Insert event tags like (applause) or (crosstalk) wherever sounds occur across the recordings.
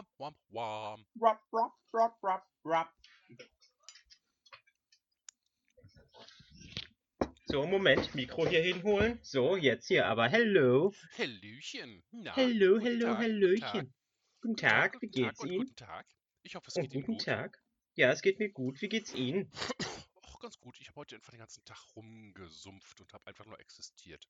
Wam, wam, wam. Rap, rap, rap, rap, rap. So, Moment, Mikro hier hinholen. So, jetzt hier, aber hello. Hallöchen. Na, Hello, guten hello, Tag, guten hallöchen. Guten Tag, wie guten Tag geht's und Ihnen? Guten Tag. Ich hoffe, es geht Ihnen guten gut. Tag. Ja, es geht mir gut. Wie geht's Ihnen? (clears throat) Ach, ganz gut. Ich habe heute einfach den ganzen Tag rumgesumpft und habe einfach nur existiert.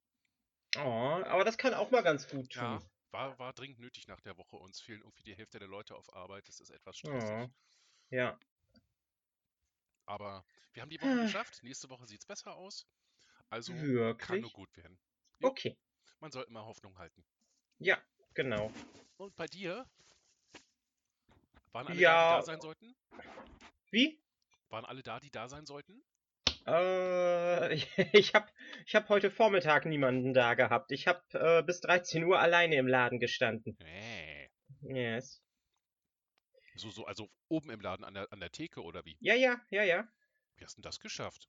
Oh, aber das kann auch mal ganz gut Ja, tun. War, war dringend nötig nach der Woche. Uns fehlen irgendwie die Hälfte der Leute auf Arbeit. Das ist etwas stressig. Oh, ja. Aber wir haben die Woche geschafft. Nächste Woche sieht es besser aus. Also kann nur Wirklich? gut werden. Jo, Okay. man soll immer Hoffnung halten. Ja, genau. Und bei dir? Waren alle da, die Ja, da sein sollten? wie? Waren alle da, die da sein sollten? Äh, (laughs) ich hab, ich hab heute Vormittag niemanden da gehabt. Ich hab äh, bis 13 Uhr alleine im Laden gestanden. Äh. Yes. So, so, also oben im Laden an der, an der Theke oder wie? Ja, ja, ja, ja. Wie hast du denn das geschafft?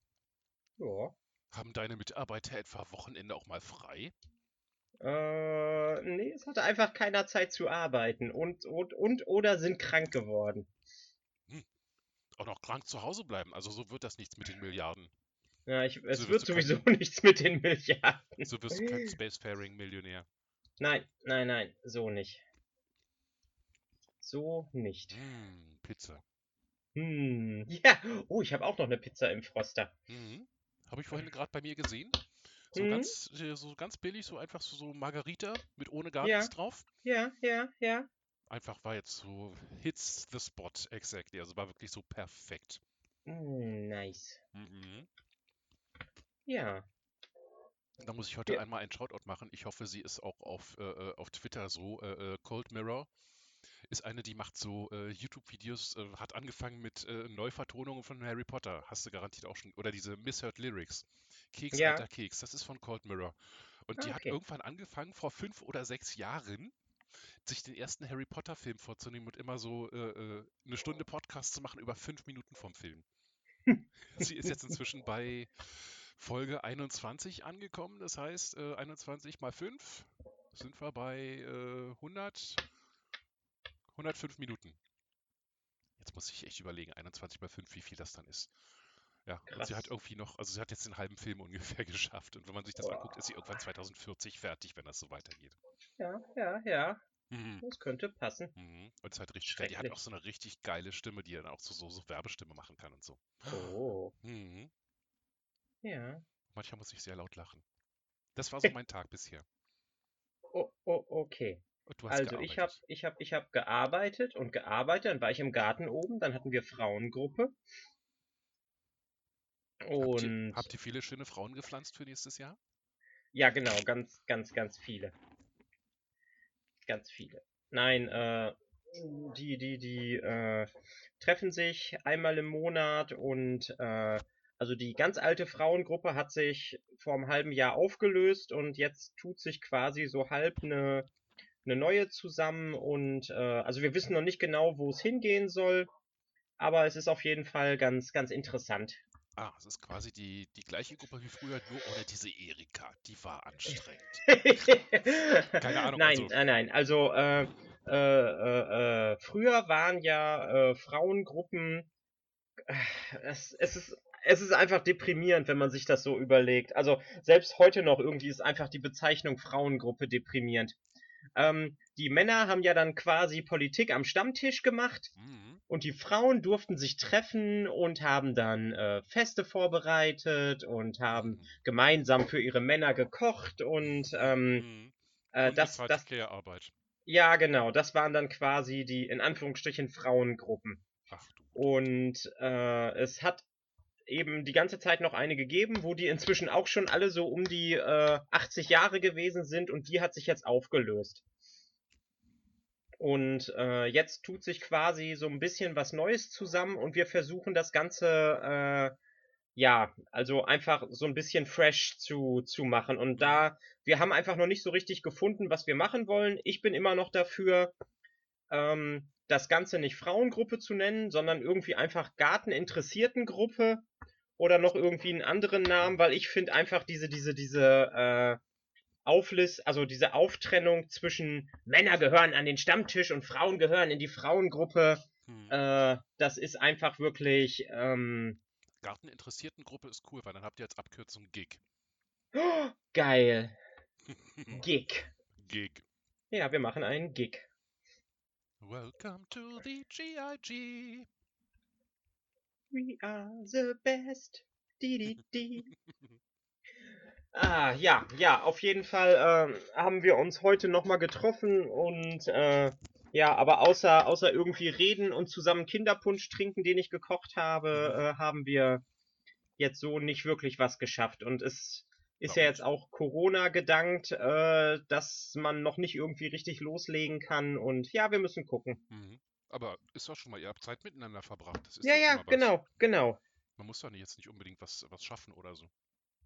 Ja. Haben deine Mitarbeiter etwa Wochenende auch mal frei? Äh, nee, es hatte einfach keiner Zeit zu arbeiten und, und, und oder sind krank geworden. Auch noch krank zu Hause bleiben. Also so wird das nichts mit den Milliarden. Ja, ich, es So wird du kein, sowieso (laughs) nichts mit den Milliarden. so wirst du kein Spacefaring-Millionär. Nein, nein, nein, so nicht. So nicht. Hm, Pizza. Hm, ja. Oh, ich habe auch noch eine Pizza im Froster. Mhm. Habe ich vorhin gerade bei mir gesehen. So Hm, ganz, äh, so ganz billig, so einfach so, so Margarita mit ohne ja, Garnis drauf. ja, ja, ja. Einfach war jetzt so hits the spot exactly. Also war wirklich so perfekt. Hm, nice. Mhm. Ja. Da muss ich heute ja. einmal einen Shoutout machen. Ich hoffe, sie ist auch auf, äh, äh, auf Twitter so. Äh, äh, Cold Mirror ist eine, die macht so äh, YouTube-Videos, äh, hat angefangen mit Neuvertonungen von Harry Potter. Hast du garantiert auch schon. Oder diese Misheard Lyrics. Keks, Ja. alter Keks. Das ist von Cold Mirror. Und die hat irgendwann angefangen, vor fünf oder sechs Jahren, sich den ersten Harry Potter-Film vorzunehmen und immer so äh, äh, eine Stunde Podcast zu machen über fünf Minuten vom Film. Sie ist jetzt inzwischen (laughs) bei Folge 21 angekommen. Das heißt, äh, 21 mal 5 sind wir bei äh, 100, 105 Minuten. Jetzt muss ich echt überlegen, 21 mal 5, wie viel das dann ist. Ja, und sie hat Krass. irgendwie noch, also sie hat jetzt den halben Film ungefähr (laughs) geschafft. Und wenn man sich das anguckt, ist sie irgendwann 2040 fertig, wenn das so weitergeht. Ja, ja, ja. Mhm. Das könnte passen. Mhm. Und ist halt richtig geil. Die hat auch so eine richtig geile Stimme, die dann auch so, so, so Werbestimme machen kann und so. Oh. (gasps) Mhm. Ja. Manchmal muss ich sehr laut lachen. Das war so (laughs) mein Tag bisher. Oh, oh, okay. Und Also ich habe gearbeitet. ich hab, ich hab gearbeitet und gearbeitet, dann war ich im Garten oben, dann hatten wir Frauengruppe Habt ihr, und habt ihr viele schöne Frauen gepflanzt für nächstes Jahr? ja genau, ganz, ganz, ganz viele. Ganz viele. Nein, äh, die, die, die äh, treffen sich einmal im Monat und äh, also die ganz alte Frauengruppe hat sich vor einem halben Jahr aufgelöst und jetzt tut sich quasi so halb eine, eine neue zusammen und äh, also wir wissen noch nicht genau, wo es hingehen soll, aber es ist auf jeden Fall ganz, ganz interessant. Ah, es ist quasi die, die gleiche Gruppe wie früher, nur ohne diese Erika. Die war anstrengend. (laughs) Keine Ahnung, Nein, also. nein, nein. Also äh, äh, äh, äh, früher waren ja äh, Frauengruppen. äh, Es, es ist es ist einfach deprimierend, wenn man sich das so überlegt. Also selbst heute noch irgendwie ist einfach die Bezeichnung Frauengruppe deprimierend. Ähm, die Männer haben ja dann quasi Politik am Stammtisch gemacht Mhm. und die Frauen durften sich treffen und haben dann äh, Feste vorbereitet und haben Mhm. gemeinsam für ihre Männer gekocht und ähm, Mhm. äh, das, Unbezahlte das, Care-Arbeit. ja genau, das waren dann quasi die in Anführungsstrichen Frauengruppen. Ach. Und äh, es hat eben die ganze Zeit noch eine gegeben, wo die inzwischen auch schon alle so um die äh, 80 Jahre gewesen sind und die hat sich jetzt aufgelöst. Und äh, jetzt tut sich quasi so ein bisschen was Neues zusammen und wir versuchen das Ganze, äh, ja, also einfach so ein bisschen fresh zu, zu machen. Und da, wir haben einfach noch nicht so richtig gefunden, was wir machen wollen. Ich bin immer noch dafür, ähm, das Ganze nicht Frauengruppe zu nennen, sondern irgendwie einfach Garteninteressiertengruppe oder noch irgendwie einen anderen Namen, weil ich finde einfach diese, diese, diese, äh, Auflist, also diese Auftrennung zwischen Männer gehören an den Stammtisch und Frauen gehören in die Frauengruppe, Hm. äh, das ist einfach wirklich ähm, Garteninteressiertengruppe ist cool, weil dann habt ihr als Abkürzung GIG. (gasps) geil. (laughs) Gig. GIG. Ja, wir machen einen Gig. Welcome to the GIG. We are the best. Di, di, di. (laughs) Ah, ja, ja, auf jeden Fall ähm, haben wir uns heute nochmal getroffen und äh, ja, aber außer, außer irgendwie reden und zusammen Kinderpunsch trinken, den ich gekocht habe, äh, haben wir jetzt so nicht wirklich was geschafft. Und es ist ja jetzt auch Corona gedankt, äh, dass man noch nicht irgendwie richtig loslegen kann und ja, wir müssen gucken. Mhm. Aber ist doch schon mal, ihr habt Zeit miteinander verbracht. Das ist Ja, ja, genau, genau. Man muss doch jetzt nicht unbedingt was, was schaffen oder so.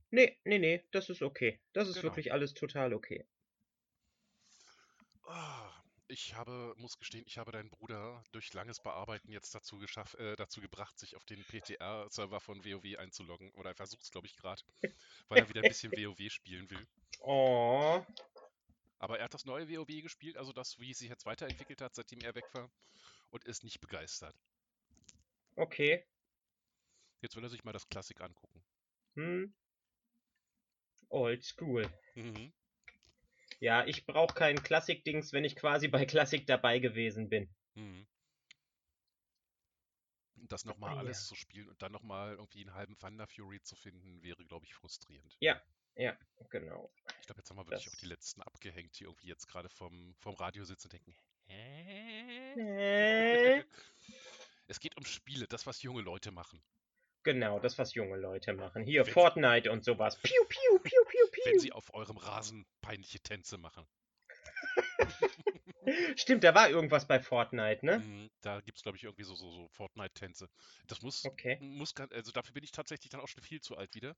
Nee, nee, nee, das ist okay. Das ist Genau. wirklich alles total okay. Ah, Ich habe, muss gestehen, ich habe deinen Bruder durch langes Bearbeiten jetzt dazu geschafft, äh, dazu gebracht, sich auf den PTR-Server von WoW einzuloggen. Oder er versucht es, glaube ich, gerade, weil er wieder ein bisschen (laughs) WoW spielen will. Oh, Aber er hat das neue WoW gespielt, also das, wie es sich jetzt weiterentwickelt hat, seitdem er weg war, und ist nicht begeistert. okay. Jetzt will er sich mal das Klassik angucken. Hm. Old School. Mhm. Ja, ich brauche kein Klassik-Dings, wenn ich quasi bei Klassik dabei gewesen bin. Mhm. Das nochmal alles ja. zu spielen und dann nochmal irgendwie einen halben Thunder Fury zu finden, wäre, glaube ich, frustrierend. Ja, genau. Ich glaube, jetzt haben wir wirklich auch Das- die letzten abgehängt, die irgendwie jetzt gerade vom, vom Radio sitzen und denken, hä? Äh, (laughs) Es geht um Spiele, das, was junge Leute machen. Genau, das, was junge Leute machen. Hier, Wenn- Fortnite und sowas. Piu, piu, piu, piu, Wenn piu. sie auf eurem Rasen peinliche Tänze machen. (laughs) Stimmt, da war irgendwas bei Fortnite, ne? Mhm, Da gibt es, glaube ich, irgendwie so, so, so Fortnite-Tänze. Das muss, Okay. muss, also dafür bin ich tatsächlich dann auch schon viel zu alt wieder.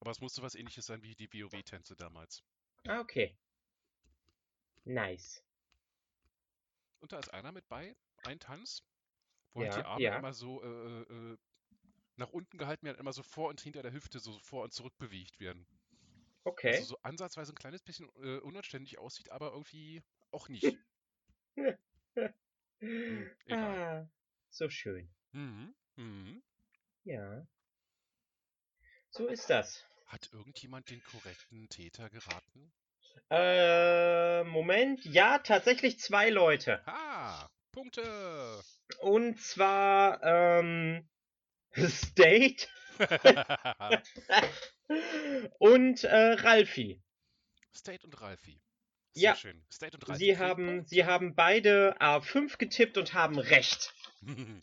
Aber es musste was ähnliches sein wie die WoW-Tänze damals. Ah, okay. Nice. Und da ist einer mit bei, ein Tanz, wo halt Ja, die Arme ja. immer so äh, äh, nach unten gehalten werden, immer so vor und hinter der Hüfte so vor und zurück bewegt werden. Okay. Also so ansatzweise ein kleines bisschen äh, unanständig aussieht, aber irgendwie auch nicht. (laughs) Hm, ah, so schön. Mhm. Mhm. Ja. So ist das. Hat irgendjemand den korrekten Täter geraten? Äh, Moment. Ja, tatsächlich zwei Leute. Ha! Punkte! Und zwar, ähm, State (laughs) und äh, Ralfi. State und Ralfi. Sehr Ja. schön. State und Ralfi. Sie haben, sie haben beide A5 getippt und haben recht. (laughs)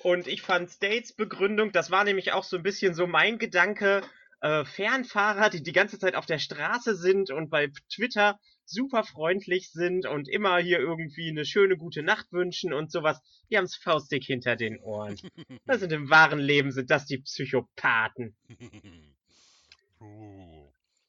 Und ich fand States Begründung, das war nämlich auch so ein bisschen so mein Gedanke, äh, Fernfahrer, die die ganze Zeit auf der Straße sind und bei Twitter super freundlich sind und immer hier irgendwie eine schöne gute Nacht wünschen und sowas, die haben's faustdick hinter den Ohren. (laughs) Das sind im wahren Leben sind das die Psychopathen.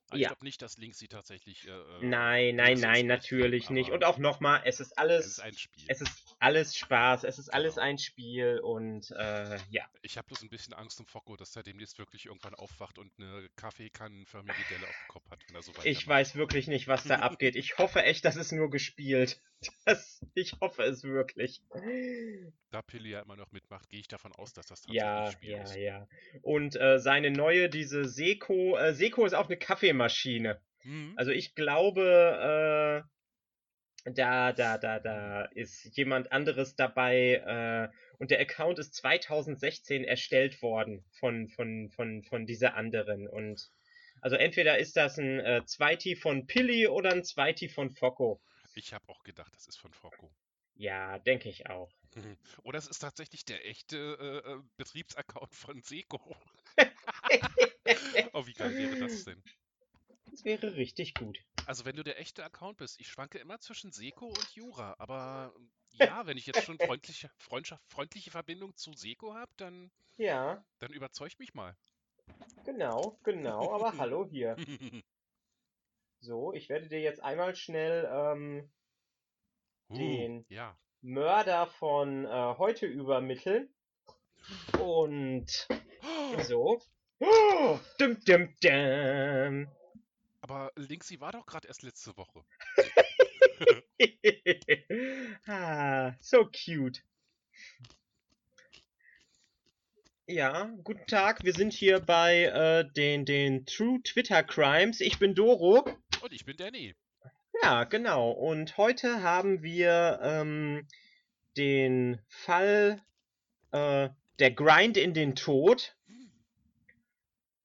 Uh. Ah, Ich Ja. glaube nicht, dass Link sie tatsächlich. Äh, äh, Nein, nein, nein, natürlich aber nicht. Und auch nochmal, es ist alles, Es ist ein Spiel. es ist alles Spaß, es ist alles Genau. ein Spiel und äh, ja. Ich habe bloß ein bisschen Angst um Focko, dass er demnächst wirklich irgendwann aufwacht und eine Kaffeekannenförmige Delle auf dem Kopf hat, wenn er so Ich weitermacht. weiß wirklich nicht, was da abgeht. Ich hoffe echt, das ist nur gespielt. (laughs) Das, ich hoffe es wirklich. Da Pilly ja immer noch mitmacht, gehe ich davon aus, dass das tatsächlich Ja, Spiel ja, ist. ja. Und äh, seine neue, diese Seko, äh, Seko ist auch eine Kaffeemaschine. Mhm. Also ich glaube, äh, da, da, da, da ist jemand anderes dabei äh, und der Account ist 2016 erstellt worden von, von, von, von dieser anderen. Und also entweder ist das ein äh, Zweiti von Pilly oder ein Zweiti von Focko. Ich habe auch gedacht, das ist von Focko. Ja, denke ich auch. Oder es ist tatsächlich der echte äh, äh, Betriebsaccount von Seco. (laughs) oh, wie geil wäre das denn? Das wäre richtig gut. Also wenn du der echte Account bist, ich schwanke immer zwischen Seco und Jura, aber ähm, ja, wenn ich jetzt schon (laughs) freundliche, Freundschaft, freundliche Verbindung zu Seco habe, dann, Ja, dann überzeug mich mal. genau, genau. Aber hallo hier. (laughs) So, ich werde dir jetzt einmal schnell ähm, Uh, Den- ja. Mörder von äh, heute übermitteln. Und (gasps) so. (gasps) Oh, dum, dum, aber Linksy war doch gerade erst letzte Woche. (laughs) ah, so cute. Ja, guten Tag. Wir sind hier bei äh, den, den True Twitter Crimes. Ich bin Doro. Und ich bin Danny. Ja, genau. Und heute haben wir ähm, den Fall äh, der Grind in den Tod.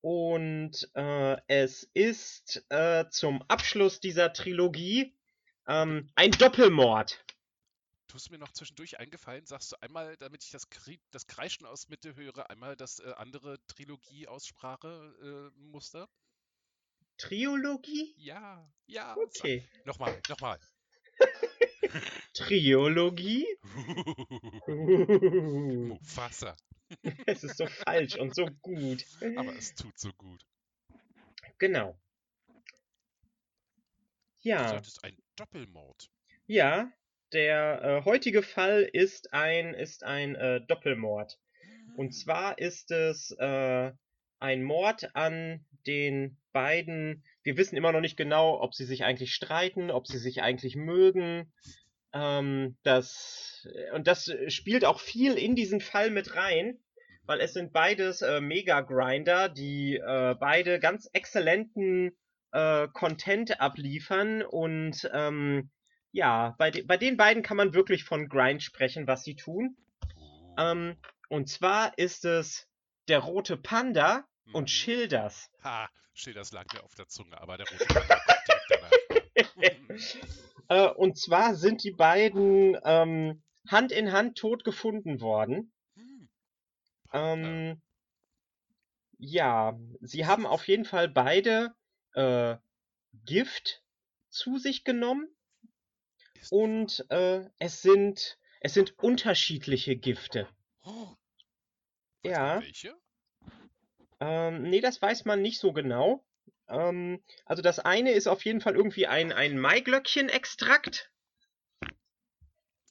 Und äh, es ist äh, zum Abschluss dieser Trilogie ähm, ein Doppelmord. Tust mir noch zwischendurch eingefallen, sagst du einmal, damit ich das, Krie das Kreischen aus Mitte höre, einmal das äh, andere Trilogie-Aussprache-Muster? Triologie? Ja, ja. Okay. Nochmal, nochmal. (laughs) (laughs) Triologie? Mufasa. (laughs) es ist so falsch und so gut. Aber es tut so gut. Genau. Du Ja, sagtest ein Doppelmord. ja, der äh, heutige Fall ist ein, ist ein äh, Doppelmord. Und zwar ist es äh, ein Mord an den beiden. Wir wissen immer noch nicht genau, ob sie sich eigentlich streiten, ob sie sich eigentlich mögen. Ähm, das, und das spielt auch viel in diesen Fall mit rein, weil es sind beides äh, Mega-Grinder, die äh, beide ganz exzellenten äh, Content abliefern und ähm, ja, bei, de bei den beiden kann man wirklich von Grind sprechen, was sie tun. Ähm, und zwar ist es der rote Panda Mhm. und Schilders. Ha, Schilders lag mir auf der Zunge, aber der rote. (laughs) (laughs) Äh, und zwar sind die beiden ähm, Hand in Hand tot gefunden worden. Hm. Ähm, ja, sie haben auf jeden Fall beide äh, Gift zu sich genommen und äh, es sind es sind unterschiedliche Gifte. Oh. Ja. Welche? Ähm, nee, das weiß man nicht so genau. Ähm, also das eine ist auf jeden Fall irgendwie ein, ein Maiglöckchen-Extrakt.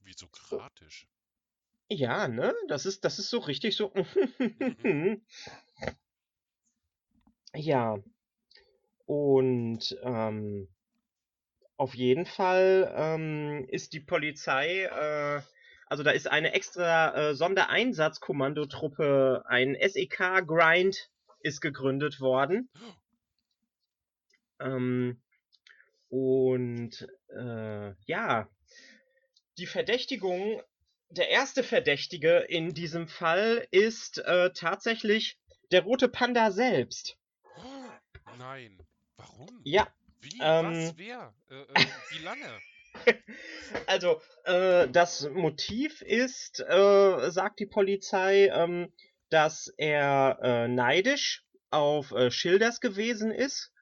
Wie sokratisch. Ja, ne? Das ist, das ist so richtig so. (laughs) ja. Und ähm, auf jeden Fall ähm, ist die Polizei, äh, also da ist eine extra äh, Sondereinsatzkommandotruppe, ein SEK-Grind ist gegründet worden. Ähm, und äh, ja, die Verdächtigung, der erste Verdächtige in diesem Fall ist äh, tatsächlich der rote Panda selbst. Nein. Warum? Ja, Wie? ähm, Was? Wer? Äh, äh, wie lange? (laughs) also äh, das Motiv ist, äh, sagt die Polizei, ähm, dass er äh, neidisch auf äh, Schilders gewesen ist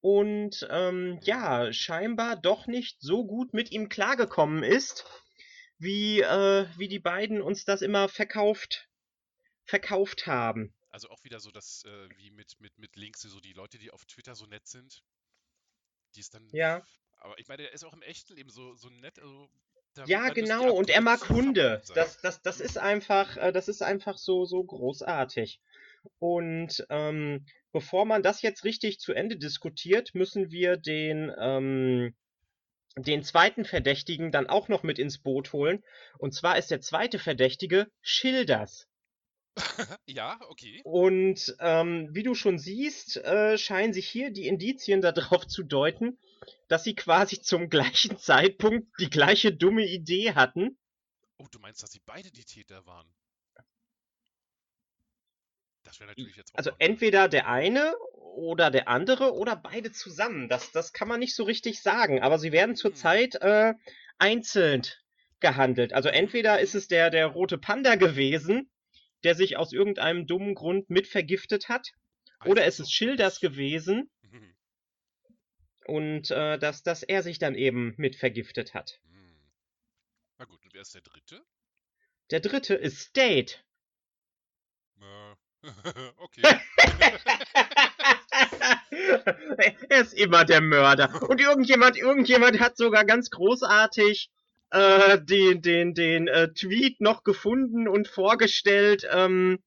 und ähm, ja, scheinbar doch nicht so gut mit ihm klargekommen ist, wie, äh, wie die beiden uns das immer verkauft, verkauft haben. Also auch wieder so, dass äh, wie mit, mit, mit Links, so die Leute, die auf Twitter so nett sind, die ist dann. Ja. Aber ich meine, der ist auch im echten Leben so, so nett. Also, Ja, genau, und er mag Hunde. Das, das, das ist einfach, äh, das ist einfach so, so großartig. Und ähm, bevor man das jetzt richtig zu Ende diskutiert, müssen wir den, ähm, den zweiten Verdächtigen dann auch noch mit ins Boot holen. Und zwar ist der zweite Verdächtige Schilders. (laughs) ja, okay. Und ähm, wie du schon siehst, äh, scheinen sich hier die Indizien darauf zu deuten, dass sie quasi zum gleichen Zeitpunkt die gleiche dumme Idee hatten. Oh, du meinst, dass sie beide die Täter waren? Das wäre natürlich jetzt auch Also entweder der eine oder der andere oder beide zusammen. Das, das kann man nicht so richtig sagen. Aber sie werden Hm. zurzeit äh, einzeln gehandelt. Also entweder ist es der, der rote Panda gewesen, der sich aus irgendeinem dummen Grund mit vergiftet hat. Oder es ist Schilders gewesen Mhm. und äh, dass, dass er sich dann eben mit vergiftet hat. Hm. Na gut, und wer ist der dritte? Der dritte ist State. (laughs) Okay. (laughs) er ist immer der Mörder. Und irgendjemand, irgendjemand hat sogar ganz großartig äh, den, den, den äh, Tweet noch gefunden und vorgestellt, ähm,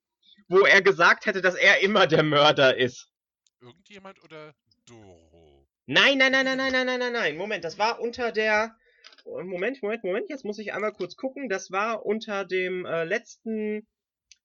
wo er gesagt hätte, dass er immer der Mörder ist. Irgendjemand oder Doro? Nein, nein, nein, nein, nein, nein, nein, nein, nein. Moment, das war unter der. Moment, Moment, Moment. Jetzt muss ich einmal kurz gucken. Das war unter dem äh, letzten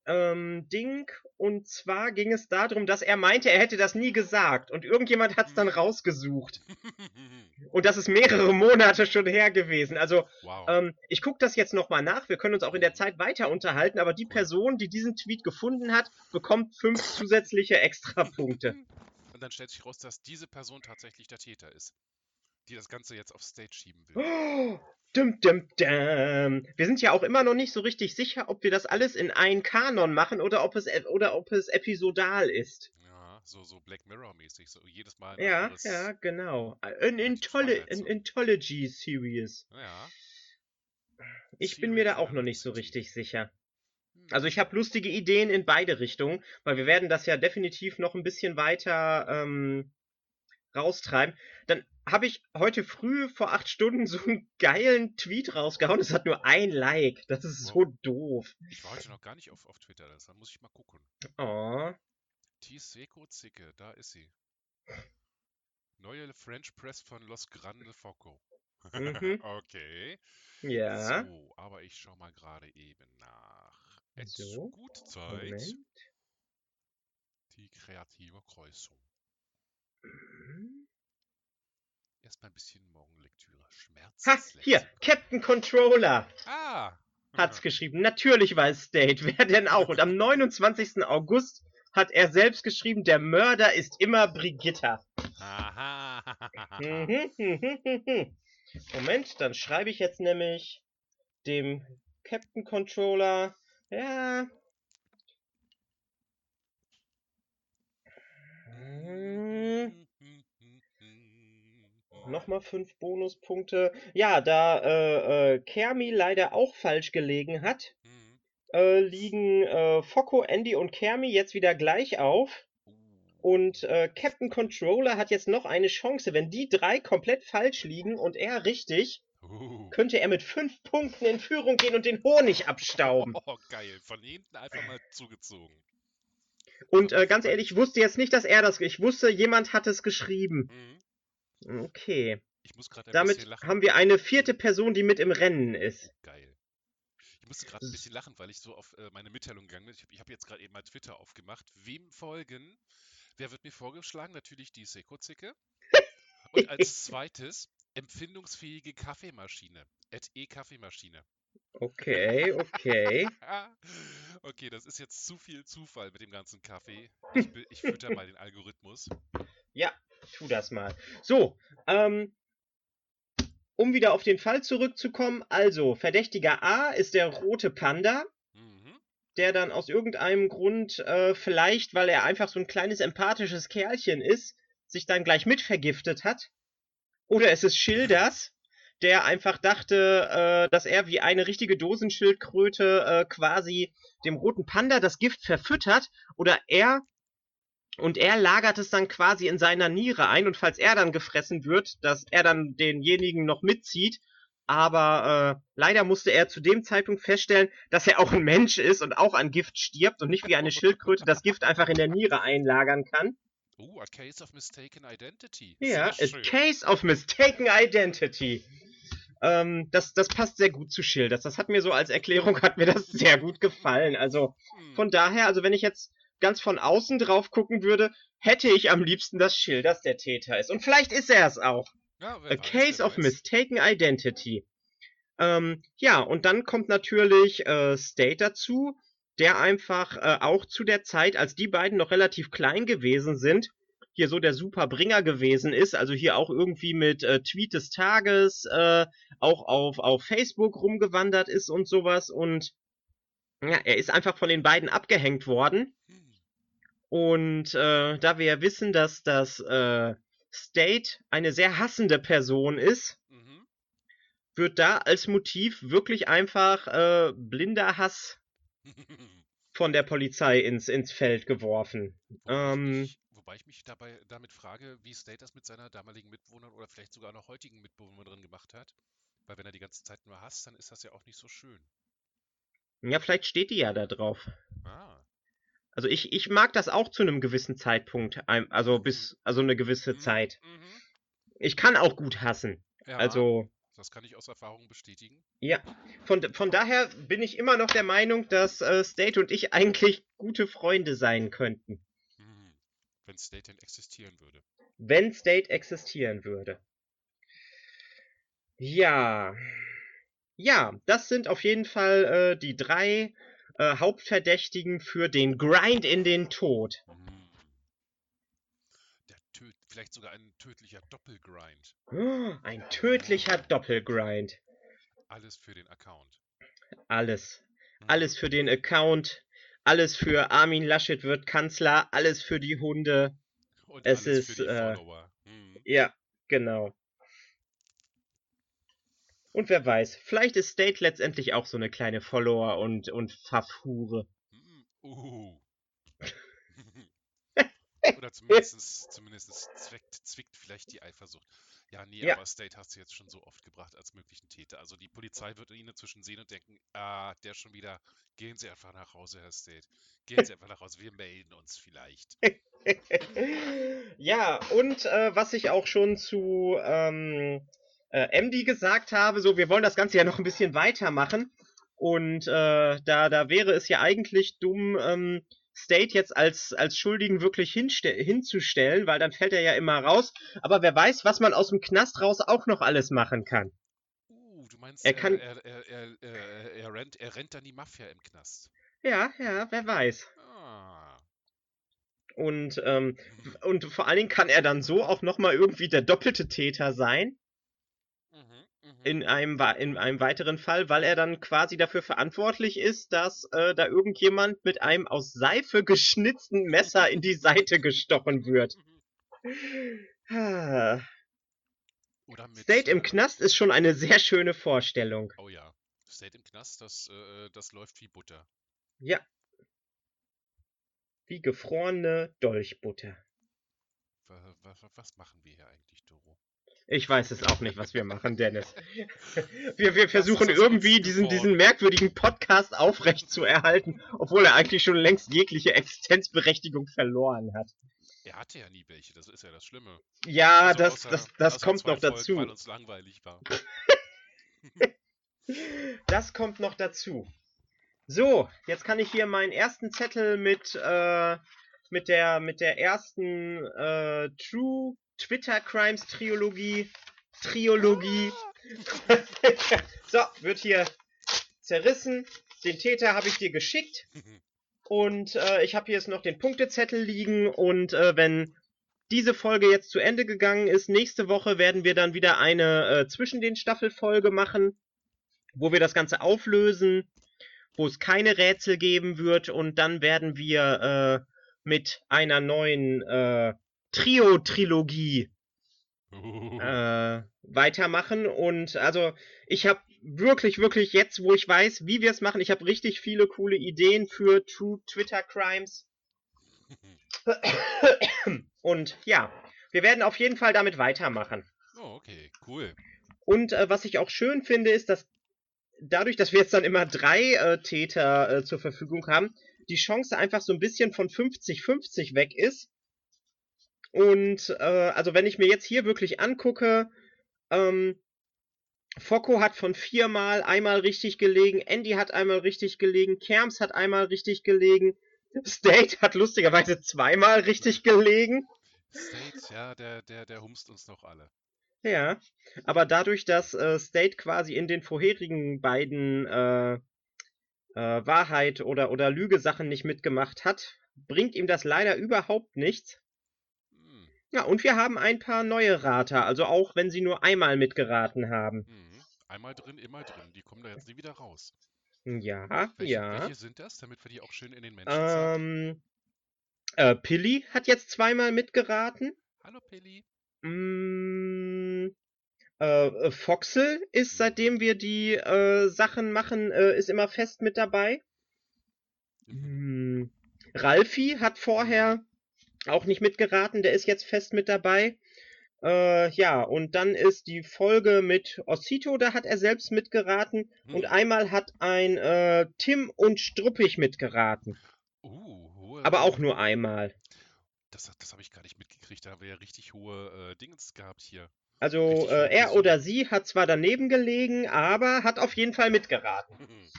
ähm, Ding. Und zwar ging es darum, dass er meinte, er hätte das nie gesagt. Und irgendjemand hat es dann rausgesucht. (laughs) Und das ist mehrere Monate schon her gewesen. Also, wow. ähm, ich gucke das jetzt nochmal nach. Wir können uns auch in der Zeit weiter unterhalten. Aber die Person, die diesen Tweet gefunden hat, bekommt fünf (laughs) zusätzliche Extrapunkte. (laughs) Und dann stellt sich raus, dass diese Person tatsächlich der Täter ist, die das Ganze jetzt auf Stage schieben will. (gasps) Dum, dum, dum. Wir sind ja auch immer noch nicht so richtig sicher, ob wir das alles in einen Kanon machen oder ob es, e- oder ob es episodal ist. Ja, so, so Black Mirror-mäßig, so jedes Mal. ein Ja, ja, genau. Ein, ein Zone. Anthology-Series. Ja. Ich bin mir da auch noch nicht so richtig sicher. Hm. Also ich habe lustige Ideen in beide Richtungen, weil wir werden das ja definitiv noch ein bisschen weiter ähm, raustreiben. Dann habe ich heute früh vor acht Stunden so einen geilen Tweet rausgehauen. Es hat nur ein Like. Das ist so doof. Ich war heute noch gar nicht auf, auf Twitter, das muss ich mal gucken. Oh. Tiseko Zicke, da ist sie. Neue French Press von Los Grande Foco. Mhm. (laughs) okay. Ja. So, aber ich schau mal gerade eben nach. Es So, gut Zeit. Moment. Die kreative Kreuzung. Mhm. Erstmal ein bisschen Morgenlektüre. Schmerz. Ha, hier, Captain Controller Ah! hat's geschrieben. Natürlich war es State. Wer denn auch? Und am 29. August hat er selbst geschrieben, der Mörder ist immer Brigitta. Aha. Mhm, mhm. Moment, dann schreibe ich jetzt nämlich dem Captain Controller. Ja. Nochmal (laughs) fünf Bonuspunkte. Ja, da äh, äh, Kermi leider auch falsch gelegen hat, Mhm. äh, liegen äh, Focko, Andy und Kermi jetzt wieder gleich auf. Und äh, Captain Controller hat jetzt noch eine Chance. Wenn die drei komplett falsch liegen und er richtig, Uh. könnte er mit fünf Punkten in Führung gehen und den Honig (laughs) abstauben. Oh, geil. Von hinten einfach mal zugezogen. Und äh, ganz ehrlich, ich wusste jetzt nicht, dass er das. Ich wusste, jemand hat es geschrieben. Mhm. Okay. Ich muss gerade Damit haben wir eine vierte Person, die mit im Rennen ist. Geil. Ich musste gerade ein bisschen lachen, weil ich so auf äh, meine Mitteilung gegangen bin. Ich habe hab jetzt gerade eben mal Twitter aufgemacht. Wem folgen? Wer wird mir vorgeschlagen? Natürlich die Seko-Zicke. Und als (laughs) zweites empfindungsfähige Kaffeemaschine. At E-Kaffeemaschine. Okay, okay. (laughs) okay, das ist jetzt zu viel Zufall mit dem ganzen Kaffee. Ich, ich fütter mal den Algorithmus. Ja, tu das mal. So, ähm, um wieder auf den Fall zurückzukommen. Also, Verdächtiger A ist der rote Panda. Mhm. der dann aus irgendeinem Grund, äh, vielleicht weil er einfach so ein kleines empathisches Kerlchen ist, sich dann gleich mit vergiftet hat. Oder es ist Schilders, der einfach dachte, äh, dass er wie eine richtige Dosenschildkröte äh, quasi dem roten Panda das Gift verfüttert. Oder er und er lagert es dann quasi in seiner Niere ein und falls er dann gefressen wird, dass er dann denjenigen noch mitzieht. Aber äh, leider musste er zu dem Zeitpunkt feststellen, dass er auch ein Mensch ist und auch an Gift stirbt und nicht wie eine Schildkröte das Gift einfach in der Niere einlagern kann. Uh, a case of mistaken identity. Ja, a case of mistaken identity. Ähm, das, das passt sehr gut zu Schilders. Das hat mir so als Erklärung, (laughs) hat mir das sehr gut gefallen. Also Hm. von daher, also wenn ich jetzt ganz von außen drauf gucken würde, hätte ich am liebsten, dass Schilders der Täter ist. Und vielleicht ist er es auch. ja, A weiß, Case of weiß. Mistaken Identity. Ähm, ja, und dann kommt natürlich äh, State dazu, der einfach äh, auch zu der Zeit, als die beiden noch relativ klein gewesen sind, hier so der Superbringer gewesen ist, also hier auch irgendwie mit äh, Tweet des Tages, äh, auch auf, auf Facebook rumgewandert ist und sowas und ja, er ist einfach von den beiden abgehängt worden. Und äh, da wir ja wissen, dass das äh, State eine sehr hassende Person ist, Mhm. wird da als Motiv wirklich einfach äh, blinder Hass (laughs) von der Polizei ins, ins Feld geworfen. Ähm. Wobei ich mich dabei damit frage, wie State das mit seiner damaligen Mitbewohnerin oder vielleicht sogar noch heutigen Mitbewohnerin gemacht hat. Weil wenn er die ganze Zeit nur hasst, dann ist das ja auch nicht so schön. Ja, vielleicht steht die ja da drauf. Ah. Also ich, ich mag das auch zu einem gewissen Zeitpunkt, also bis, also eine gewisse Mhm, Zeit. Mhm. ich kann auch gut hassen. Ja, Also, das kann ich aus Erfahrung bestätigen. ja. Von, von daher bin ich immer noch der Meinung, dass äh, State und ich eigentlich gute Freunde sein könnten. Wenn State denn existieren würde. wenn State existieren würde. Ja. Ja, das sind auf jeden Fall äh, die drei äh, Hauptverdächtigen für den Grind in den Tod. Hm. Der töt vielleicht sogar ein tödlicher Doppelgrind. Oh, (gasps) Ein tödlicher Doppelgrind. Alles für den Account. Alles. Hm. Alles für den Account. Alles für Armin Laschet wird Kanzler. Alles für die Hunde. Und es ist, äh. Hm. Ja, genau. Und wer weiß, vielleicht ist State letztendlich auch so eine kleine Follower- und, und. Hm. Uh. (laughs) Oder zumindest, zumindest zwickt, zwickt vielleicht die Eifersucht. Ja, nee, Ja. aber State hast du jetzt schon so oft gebracht als möglichen Täter. Also die Polizei wird ihn inzwischen sehen und denken, ah, der schon wieder, gehen Sie einfach nach Hause, Herr State. Gehen Sie einfach nach Hause, wir melden uns vielleicht. (laughs) ja, und äh, was ich auch schon zu ähm, äh, MD gesagt habe, so, wir wollen das Ganze ja noch ein bisschen weitermachen. Und äh, da, da wäre es ja eigentlich dumm, ähm, State jetzt als, als Schuldigen wirklich hinzustellen, weil dann fällt er ja immer raus. Aber wer weiß, was man aus dem Knast raus auch noch alles machen kann. Uh, du meinst, Er er, kann- er, er, er, er, er, rennt, er rennt dann die Mafia im Knast. Ja, ja, wer weiß. Ah. Und, ähm, Mhm. und vor allen Dingen kann er dann so auch nochmal irgendwie der doppelte Täter sein. Mhm, mhm. in einem, in einem weiteren Fall, weil er dann quasi dafür verantwortlich ist, dass äh, da irgendjemand mit einem aus Seife geschnitzten Messer in die Seite gestochen wird. Mhm. Ah. Oder mit, State im äh, Knast ist schon eine sehr schöne Vorstellung. Oh ja, State im Knast, das, äh, das läuft wie Butter. Ja. Wie gefrorene Dolchbutter. Wa- wa- wa- Was machen wir hier eigentlich, Doro? Ich weiß es auch nicht, was wir machen, Dennis. (laughs) Wir, wir versuchen irgendwie diesen, diesen merkwürdigen Podcast aufrecht zu erhalten, obwohl er eigentlich schon längst jegliche Existenzberechtigung verloren hat. Er hatte ja nie welche, das ist ja das Schlimme. Ja, Also das, außer- das, das kommt noch Folgen, dazu. Weil uns langweilig war. (laughs) Das kommt noch dazu. So, jetzt kann ich hier meinen ersten Zettel mit, äh, mit der, mit der ersten äh, True Twitter Crimes Trilogie, Triologie. (laughs) so, wird hier zerrissen. Den Täter habe ich dir geschickt. Und äh, ich habe hier jetzt noch den Punktezettel liegen. Und äh, wenn diese Folge jetzt zu Ende gegangen ist, nächste Woche werden wir dann wieder eine äh, zwischen den Staffelfolge machen, wo wir das Ganze auflösen, wo es keine Rätsel geben wird. Und dann werden wir äh, mit einer neuen äh, Trio-Trilogie Uh. äh, weitermachen. Und also ich habe wirklich, wirklich jetzt, wo ich weiß, wie wir es machen, ich habe richtig viele coole Ideen für True Twitter Crimes. (coughs) Und ja, wir werden auf jeden Fall damit weitermachen. oh, okay, cool. Und äh, was ich auch schön finde, ist, dass dadurch, dass wir jetzt dann immer drei äh, Täter äh, zur Verfügung haben, die Chance einfach so ein bisschen von 50-50 weg ist. Und äh, also wenn ich mir jetzt hier wirklich angucke, ähm, Focko hat von viermal einmal richtig gelegen, Andy hat einmal richtig gelegen, Kerms hat einmal richtig gelegen, (laughs) State hat lustigerweise zweimal richtig gelegen. State, ja, der, der, der humst uns noch alle. Ja, aber dadurch, dass äh, State quasi in den vorherigen beiden äh, äh, Wahrheit oder, oder Lüge-Sachen nicht mitgemacht hat, bringt ihm das leider überhaupt nichts. Ja, und wir haben ein paar neue Rater, also auch wenn sie nur einmal mitgeraten haben. hm. Einmal drin, immer drin. Die kommen da jetzt nie wieder raus. Ja, Welche, ja. welche sind das, damit wir die auch schön in den Menschen? Ähm, äh, Pilly hat jetzt zweimal mitgeraten. Hallo Pilli. Mm, äh, äh, Foxel ist, seitdem wir die äh, Sachen machen, äh, ist immer fest mit dabei. Mhm. Mm, Ralfi hat vorher auch nicht mitgeraten, der ist jetzt fest mit dabei. Äh, ja, und dann ist die Folge mit Ossito, da hat er selbst mitgeraten. Und Hm. einmal hat ein äh, Tim und Struppig mitgeraten. Uh, hohe, Aber auch nur einmal. Das, das habe ich gar nicht mitgekriegt. Da haben wir ja richtig hohe äh, Dingens gehabt hier. Also äh, er oder sie hat zwar daneben gelegen, aber hat auf jeden Fall mitgeraten. (laughs)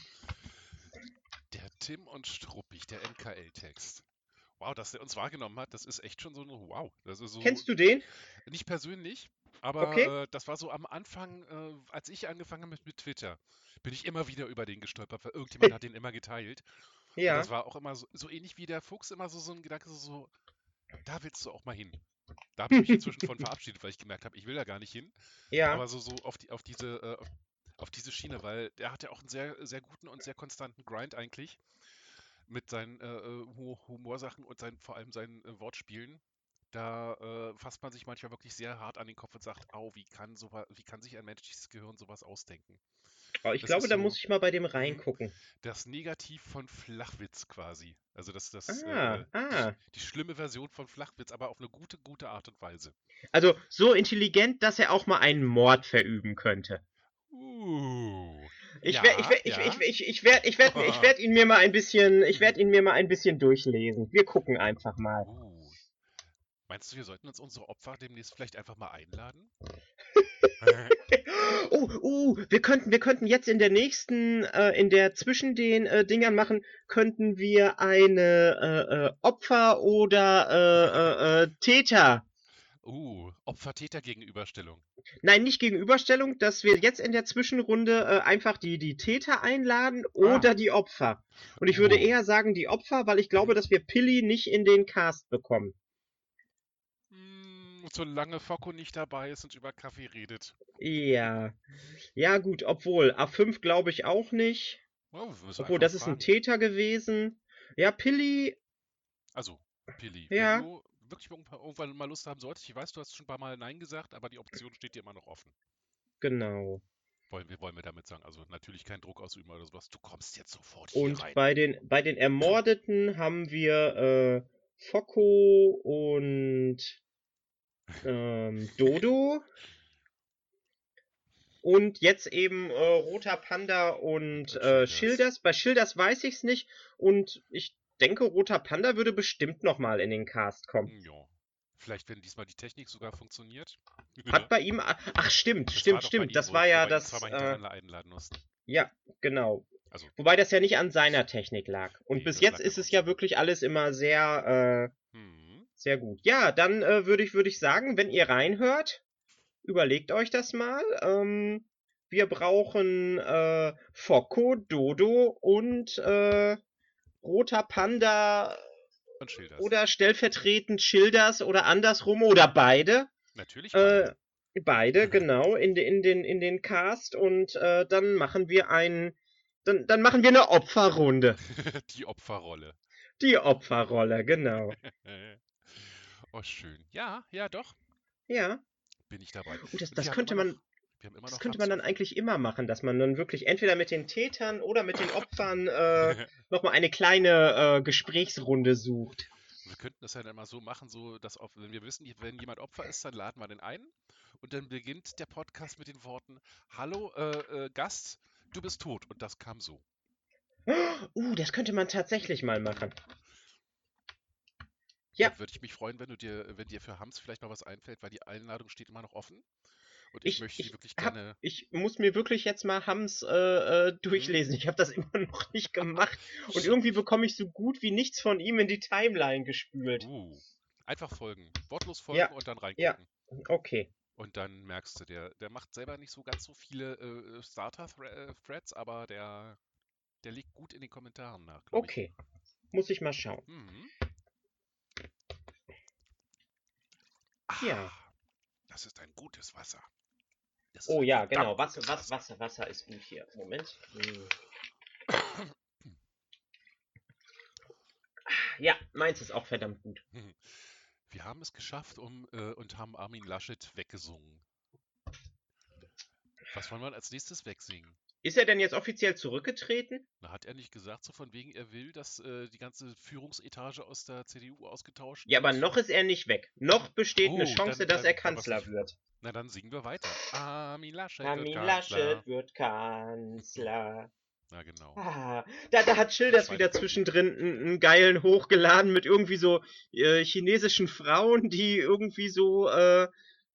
Der Tim und Struppig, der MKL-Text. Wow, dass der uns wahrgenommen hat, das ist echt schon so ein Wow. So Kennst du den? nicht persönlich, aber Okay. äh, das war so am Anfang, äh, als ich angefangen habe mit, mit Twitter, bin ich immer wieder über den gestolpert, weil irgendjemand (laughs) hat den immer geteilt. Und Ja. das war auch immer so, so ähnlich wie der Fuchs, immer so, so ein Gedanke, so, so, da willst du auch mal hin. Da habe ich mich inzwischen von (laughs) verabschiedet, weil ich gemerkt habe, ich will da gar nicht hin. Ja. Aber so, so auf, die, auf, diese, äh, auf diese Schiene, weil der hat ja auch einen sehr, sehr guten und sehr konstanten Grind eigentlich. Mit seinen äh, äh, Hu- Humorsachen und seinen, vor allem seinen äh, Wortspielen. Da äh, fasst man sich manchmal wirklich sehr hart an den Kopf und sagt, au, wie kann, so, wie kann sich ein menschliches Gehirn sowas ausdenken? Oh, ich das glaube, da so- muss ich mal bei dem reingucken. Das Negativ von Flachwitz quasi. Also das, das Ah, äh, ah. Die, die schlimme Version von Flachwitz, aber auf eine gute, gute Art und Weise. Also so intelligent, dass er auch mal einen Mord verüben könnte. Uh. Ich Ja, werde ich werd, ich, ja. ich, ich, ich werd, ich werd, ich werd ihn mir mal ein bisschen, ich werde ihn mir mal ein bisschen durchlesen. Wir gucken einfach mal. Meinst du, wir sollten uns unsere Opfer demnächst vielleicht einfach mal einladen? (laughs) Oh, uh, wir könnten, wir könnten jetzt in der nächsten, äh, in der zwischen den äh, Dingern machen, könnten wir eine äh, äh, Opfer oder äh, äh, Täter. Uh, Opfer-Täter-Gegenüberstellung. Nein, nicht Gegenüberstellung, dass wir jetzt in der Zwischenrunde äh, einfach die, die Täter einladen oder die Opfer. Und ich würde Oh. eher sagen die Opfer, weil ich glaube, dass wir Pilly nicht in den Cast bekommen. Hm, solange Focko nicht dabei ist und über Kaffee redet. Ja. Ja, gut, obwohl, A5 glaube ich auch nicht. Oh, Obwohl, das ist ein. Täter gewesen. Ja, Pilly, Also, Pilli, Ja. du wirklich irgendwann mal Lust haben solltest, ich weiß, du hast schon ein paar Mal Nein gesagt, aber die Option steht dir immer noch offen. genau. Wollen wir, wollen wir damit sagen. Also natürlich kein Druck ausüben oder sowas. Du kommst jetzt sofort hier Und rein. bei den, bei den Ermordeten haben wir äh, Focko und ähm, Dodo. Und jetzt eben äh, Roter Panda und Und äh, Schilders. Bei Schilders weiß ich's nicht. Und ich denke, Roter Panda würde bestimmt nochmal in den Cast kommen. Hm, Ja. Vielleicht, wenn diesmal die Technik sogar funktioniert. (laughs) Hat bei ihm. Ach, stimmt, Das stimmt, stimmt. ihm Das war ja das. Äh, ja, genau. Also, Wobei das ja nicht an seiner Technik lag. Und Nee, bis jetzt ist es ja wirklich alles immer sehr, äh, hm. sehr gut. Ja, dann äh, würde ich, würde ich sagen, wenn ihr reinhört, überlegt euch das mal. Ähm, wir brauchen äh, Focko, Dodo und äh, Roter Panda oder stellvertretend Schilders oder andersrum oder beide. Natürlich. Äh, beide. beide, genau, in, in, den, in den Cast und äh, dann machen wir ein. Dann, dann machen wir eine Opferrunde. (laughs) die Opferrolle. Die Opferrolle, genau. (laughs) oh, schön. Ja, ja, doch. Ja. Bin ich dabei. Oh, das, das könnte man, Das könnte man dann eigentlich immer machen, dass man dann wirklich entweder mit den Tätern oder mit den Opfern äh, (laughs) nochmal eine kleine äh, Gesprächsrunde sucht. Wir könnten das ja dann mal so machen, so dass auf, wenn wir wissen, wenn jemand Opfer ist, dann laden wir den ein und dann beginnt der Podcast mit den Worten: Hallo äh, äh, Gast, du bist tot und das kam so. (gasps) Uh, das könnte man tatsächlich mal machen. Ja. Würde ich mich freuen, wenn du dir, wenn dir für Hams vielleicht noch was einfällt, weil die Einladung steht immer noch offen und ich, Ich- möchte die wirklich hab- gerne. Ich muss mir wirklich jetzt mal Hams äh, äh, durchlesen. Ich habe das immer (laughs) noch nicht gemacht. (laughs) Und irgendwie bekomme ich so gut wie nichts von ihm in die Timeline gespült. Uh, einfach folgen, wortlos folgen Ja, und dann reingucken. ja. Okay. Und dann merkst du, der, der macht selber nicht so ganz so viele äh, Starter-Threads, aber der, der liegt gut in den Kommentaren nach. glaub ich. Okay. Muss ich mal schauen. Mhm. Ja. Ah, Das ist ein gutes Wasser. Das Oh ja, genau. Wasser, Wasser, Wasser, Wasser ist gut hier. Moment. Hm. Ja, meins ist auch verdammt gut. Wir haben es geschafft um, äh, und haben Armin Laschet weggesungen. Was wollen wir als nächstes wegsingen? Ist er denn jetzt offiziell zurückgetreten? Na, hat er nicht gesagt, so von wegen, er will, dass äh, die ganze Führungsetage aus der CDU ausgetauscht Ja, aber wird? noch ist er nicht weg. Noch besteht eine Oh, Chance, dann- dass dann er Kanzler wird. Na, dann singen wir weiter. Armin Laschet Armin wird Kanzler. Laschet wird Kanzler. (laughs) Na genau. Ah, da, da hat Schilders wieder zwischendrin einen, einen geilen hochgeladen mit irgendwie so äh, chinesischen Frauen, die irgendwie so äh,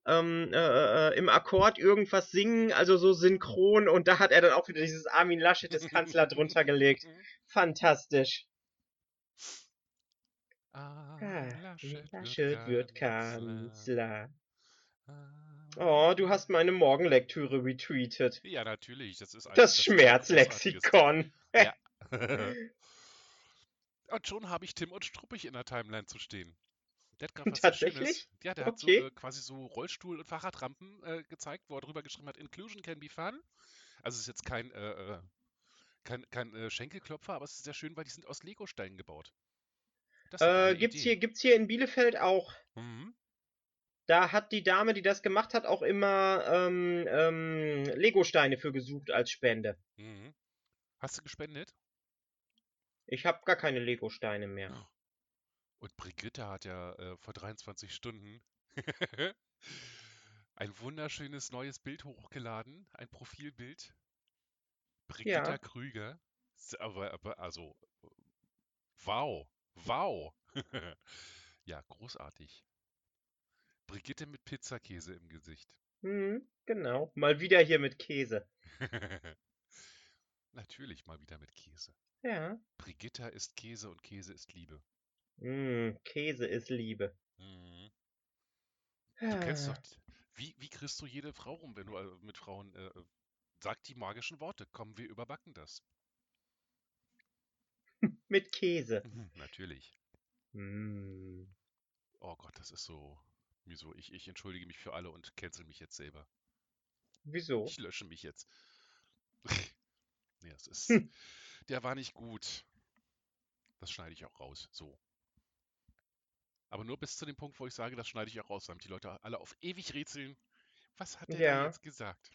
ähm, äh, äh, im Akkord irgendwas singen, also so synchron, und da hat er dann auch wieder dieses Armin Laschet des Kanzler drunter (laughs) gelegt. Fantastisch. Ah, Ah, Laschet, Laschet wird Kanzler. Ah. Oh, du hast meine Morgenlektüre retweetet. Ja, natürlich. Das ist das Schmerzlexikon. Ja. (laughs) und schon habe ich Tim und Struppig in der Timeline zu stehen. Der hat (laughs) gerade was sehr Schönes. Tatsächlich? Ja, der hat so Okay. äh, quasi so Rollstuhl- und Fahrradrampen äh, gezeigt, wo er drüber geschrieben hat, Inclusion can be fun. Also es ist jetzt kein, äh, äh, kein, kein äh, Schenkelklopfer, aber es ist sehr schön, weil die sind aus Legosteinen gebaut. Das Äh, gibt's Idee. hier, gibt's hier in Bielefeld auch. Mhm. Da hat die Dame, die das gemacht hat, auch immer ähm, ähm, Legosteine für gesucht als Spende. Mhm. Hast du gespendet? Ich habe gar keine Legosteine mehr. Und Brigitte hat ja äh, vor 23 Stunden (laughs) ein wunderschönes neues Bild hochgeladen, ein Profilbild. Brigitta Ja. Krüger. Aber, aber also, wow, wow. (laughs) ja, großartig. Brigitte mit Pizzakäse im Gesicht. Hm, genau. Mal wieder hier mit Käse. (laughs) Natürlich mal wieder mit Käse. Ja. Brigitta ist Käse und Käse ist Liebe. Hm, Käse ist Liebe. Mhm. Du kennst doch, Ah, wie, wie kriegst du jede Frau rum, wenn du äh, mit Frauen, äh, äh, sag die magischen Worte, komm, wir überbacken das. (laughs) Mit Käse. Mhm, Natürlich. Hm. Oh Gott, das ist so, wieso, ich, ich entschuldige mich für alle und cancel mich jetzt selber. Wieso? Ich lösche mich jetzt. (laughs) nee, es ist, Hm. der war nicht gut. Das schneide ich auch raus, so. Aber nur bis zu dem Punkt, wo ich sage, das schneide ich auch raus, damit die Leute alle auf ewig rätseln. Was hat der Ja. jetzt gesagt?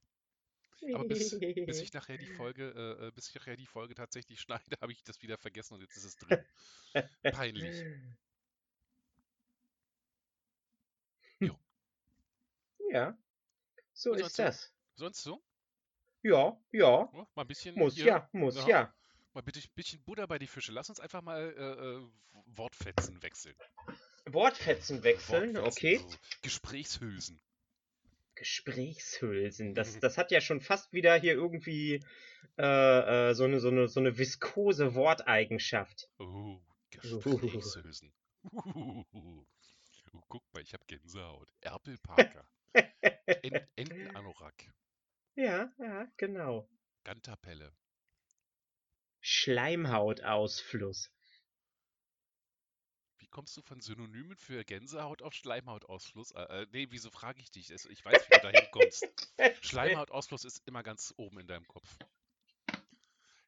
Aber bis, bis ich nachher die Folge, (laughs) äh, äh, bis ich nachher die Folge tatsächlich (laughs) schneide, habe ich das wieder vergessen und jetzt ist es drin. Peinlich. (laughs) Jo. Ja. So ist so? das. Sonst so? Ja, ja. Oh, mal ein bisschen Muss hier, ja, muss ja. ja. mal bitte ein bisschen Butter bei die Fische. Lass uns einfach mal äh, äh, Wortfetzen wechseln. Wortfetzen wechseln, Wortfetzen, okay. So Gesprächshülsen. Gesprächshülsen. Das, Mhm. das hat ja schon fast wieder hier irgendwie äh, äh, so, eine, so, eine, so eine viskose Worteigenschaft. Oh, Gesprächshülsen. Uh, guck mal, ich habe Gänsehaut. Erpelparker. (laughs) En Entenanorak. Ja, ja, genau. Gantapelle. Schleimhautausfluss. Kommst du von Synonymen für Gänsehaut auf Schleimhautausfluss? Äh, äh, nee, wieso frage ich dich? Ich weiß, wie du dahin kommst. (laughs) Schleimhautausfluss ist immer ganz oben in deinem Kopf.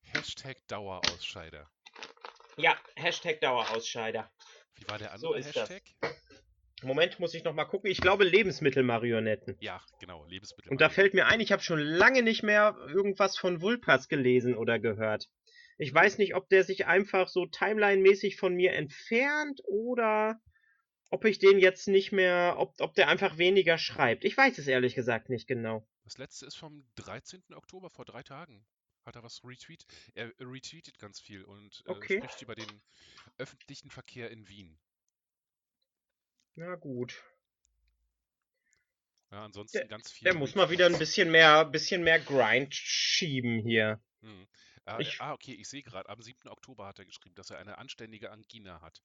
Hashtag Dauerausscheider. Ja, Hashtag Dauerausscheider. Wie war der So andere das. Hashtag? Moment, muss ich noch mal gucken. Ich glaube Lebensmittelmarionetten. Ja, genau, Lebensmittel. Und da fällt mir ein, ich habe schon lange nicht mehr irgendwas von Vulpas gelesen oder gehört. Ich weiß nicht, ob der sich einfach so timeline-mäßig von mir entfernt oder ob ich den jetzt nicht mehr, ob, ob der einfach weniger schreibt. Ich weiß es ehrlich gesagt nicht genau. Das letzte ist vom 13. Oktober, vor drei Tagen. Hat er was retweet? Er retweetet ganz viel und äh, Okay. spricht über den öffentlichen Verkehr in Wien. Na gut. Ja, ansonsten Der- ganz viel. Der muss mal wieder ein bisschen mehr, bisschen mehr Grind schieben hier. Hm. Ah, Ich- ah, okay, ich sehe gerade, am 7. Oktober hat er geschrieben, dass er eine anständige Angina hat.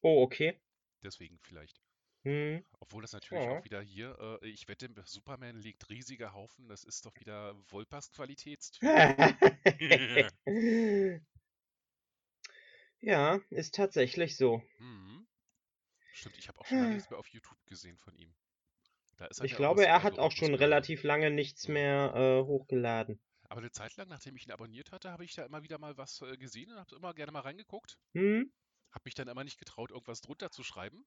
Oh, okay. Deswegen vielleicht. Hm. Obwohl das natürlich Ja. auch wieder hier, äh, ich wette, Superman legt riesige Haufen, das ist doch wieder Volpast Qualitätstyp. (laughs) ja, ist tatsächlich so. Mhm. Stimmt, ich habe auch schon lange nichts mehr auf YouTube gesehen von ihm. Ich ja glaube, er hat auch schon relativ lange nichts mehr äh, hochgeladen. Aber eine Zeit lang, nachdem ich ihn abonniert hatte, habe ich da immer wieder mal was äh, gesehen und habe immer gerne mal reingeguckt. Hm? Habe mich dann immer nicht getraut, irgendwas drunter zu schreiben,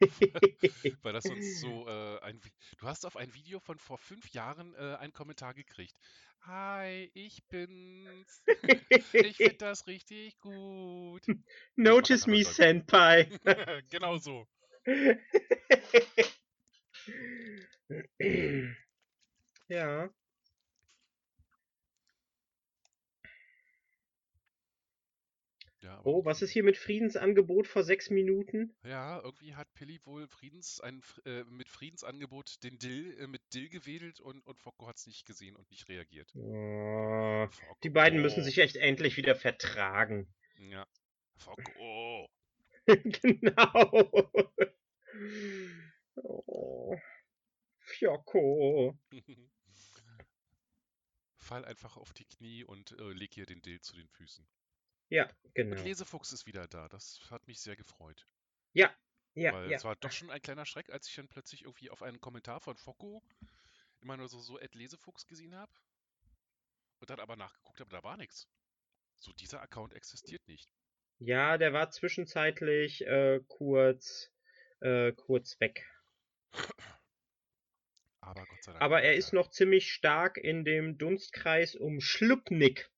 (laughs) (laughs) weil das sonst so äh, ein. Du hast auf ein Video von vor fünf Jahren äh, einen Kommentar gekriegt. Hi, ich bin's. (laughs) Ich finde das richtig gut. Notice me, Senpai. genau so. ja. Ja, Oh, was ist hier mit Friedensangebot vor sechs Minuten? Ja, irgendwie hat Pilli wohl Friedens, ein, äh, mit Friedensangebot den Dill äh, mit Dill gewedelt und, und Focko hat es nicht gesehen und nicht reagiert. Oh, die beiden müssen sich echt endlich wieder vertragen. Ja. Focko. (laughs) genau. Oh. Fiocco. (laughs) Fall einfach auf die Knie und äh, leg ihr den Dill zu den Füßen. Ja, Und genau. Lesefuchs ist wieder da. Das hat mich sehr gefreut. Ja, ja, Weil ja. es war doch schon ein kleiner Schreck, als ich dann plötzlich irgendwie auf einen Kommentar von Focko immer nur so, so Ed Lesefuchs gesehen habe. Und dann aber nachgeguckt habe, da war nichts. So, dieser Account existiert nicht. Ja, der war zwischenzeitlich äh, kurz, äh, kurz weg. Aber Gott sei Dank. Aber er ist noch ziemlich stark in dem Dunstkreis um Schlupnik.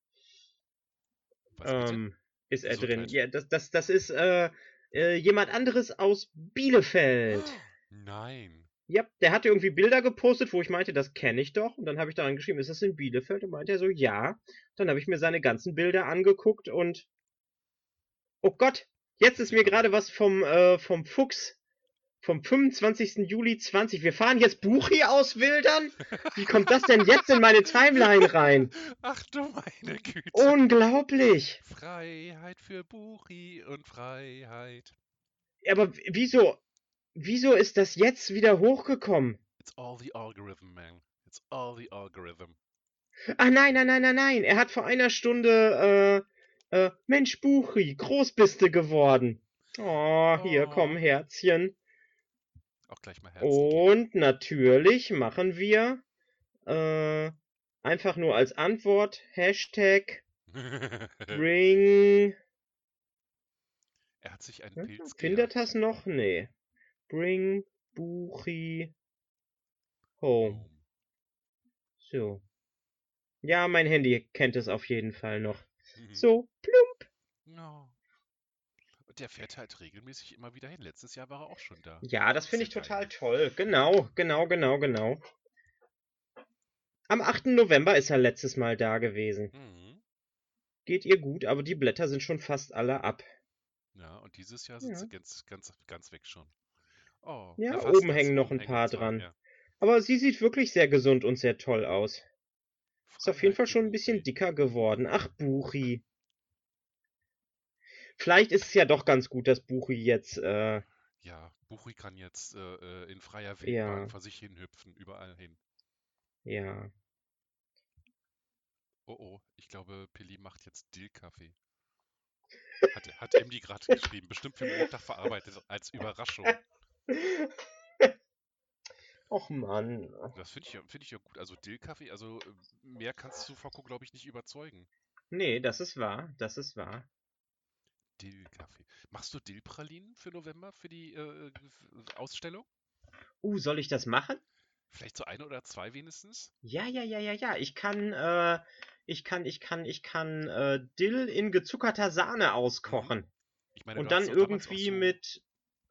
Ähm, ist er drin. Ja, das, das, das ist äh, äh, jemand anderes aus Bielefeld. Nein. Ja, der hatte irgendwie Bilder gepostet, wo ich meinte, das kenne ich doch. Und dann habe ich daran geschrieben, ist das in Bielefeld? Und meinte er so, ja. Dann habe ich mir seine ganzen Bilder angeguckt und oh Gott, jetzt ist mir gerade was vom, äh, vom Fuchs vom 25. Juli 20. Wir fahren jetzt Buchi auswildern? Wie kommt das denn jetzt in meine Timeline rein? Ach du meine Güte. Unglaublich. Freiheit für Buchi und Freiheit. Aber wieso, wieso ist das jetzt wieder hochgekommen? It's all the algorithm, man. It's all the algorithm. Ah nein, nein, nein, nein, nein. Er hat vor einer Stunde, äh, äh, Mensch Buchi, groß bist du geworden. Oh, hier, Oh. komm, Herzchen. Auch gleich mal Herzen. Und natürlich machen wir, äh, einfach nur als Antwort, Hashtag (laughs) bring, er hat sich einen Hm, Pilz findet das noch? Nee. Bring Buchi home. Home. So. Ja, mein Handy kennt es auf jeden Fall noch. Mhm. So, plump. No. Der fährt halt regelmäßig immer wieder hin. Letztes Jahr war er auch schon da. Ja, das finde ich total geil. toll. Genau, genau, genau, genau. Am 8. November ist er letztes Mal da gewesen. Mhm. Geht ihr gut, aber die Blätter sind schon fast alle ab. Ja, und dieses Jahr sind Ja. sie ganz, ganz, ganz weg schon. Oh, Ja, oben hängen noch ein paar zwei, dran. ja. Aber sie sieht wirklich sehr gesund und sehr toll aus. Ist auf jeden Fall schon ein bisschen dicker geworden. Ach, Buchi. Vielleicht ist es ja doch ganz gut, dass Buchi jetzt, äh, Ja, Buchi kann jetzt äh, äh, in freier Ja. Wildbahn vor sich hin hüpfen, überall hin. ja. Oh oh, ich glaube, Pilli macht jetzt Dillkaffee. Hat, hat (laughs) Emdy gerade geschrieben, bestimmt für Montag verarbeitet als Überraschung. Och Mann. Das finde ich, ja- find ich ja gut. Also Dillkaffee, also äh, mehr kannst du Focko, glaube ich, nicht überzeugen. Nee, das ist wahr. Das ist wahr. Dillkaffee. Machst du Dillpralinen für November, für die äh, f- Ausstellung? Uh, soll ich das machen? Vielleicht so eine oder zwei wenigstens? Ja, ja, ja, ja, ja. Ich kann, äh, ich kann, ich kann, ich kann äh, Dill in gezuckerter Sahne auskochen. Ich meine, Und dann irgendwie so, mit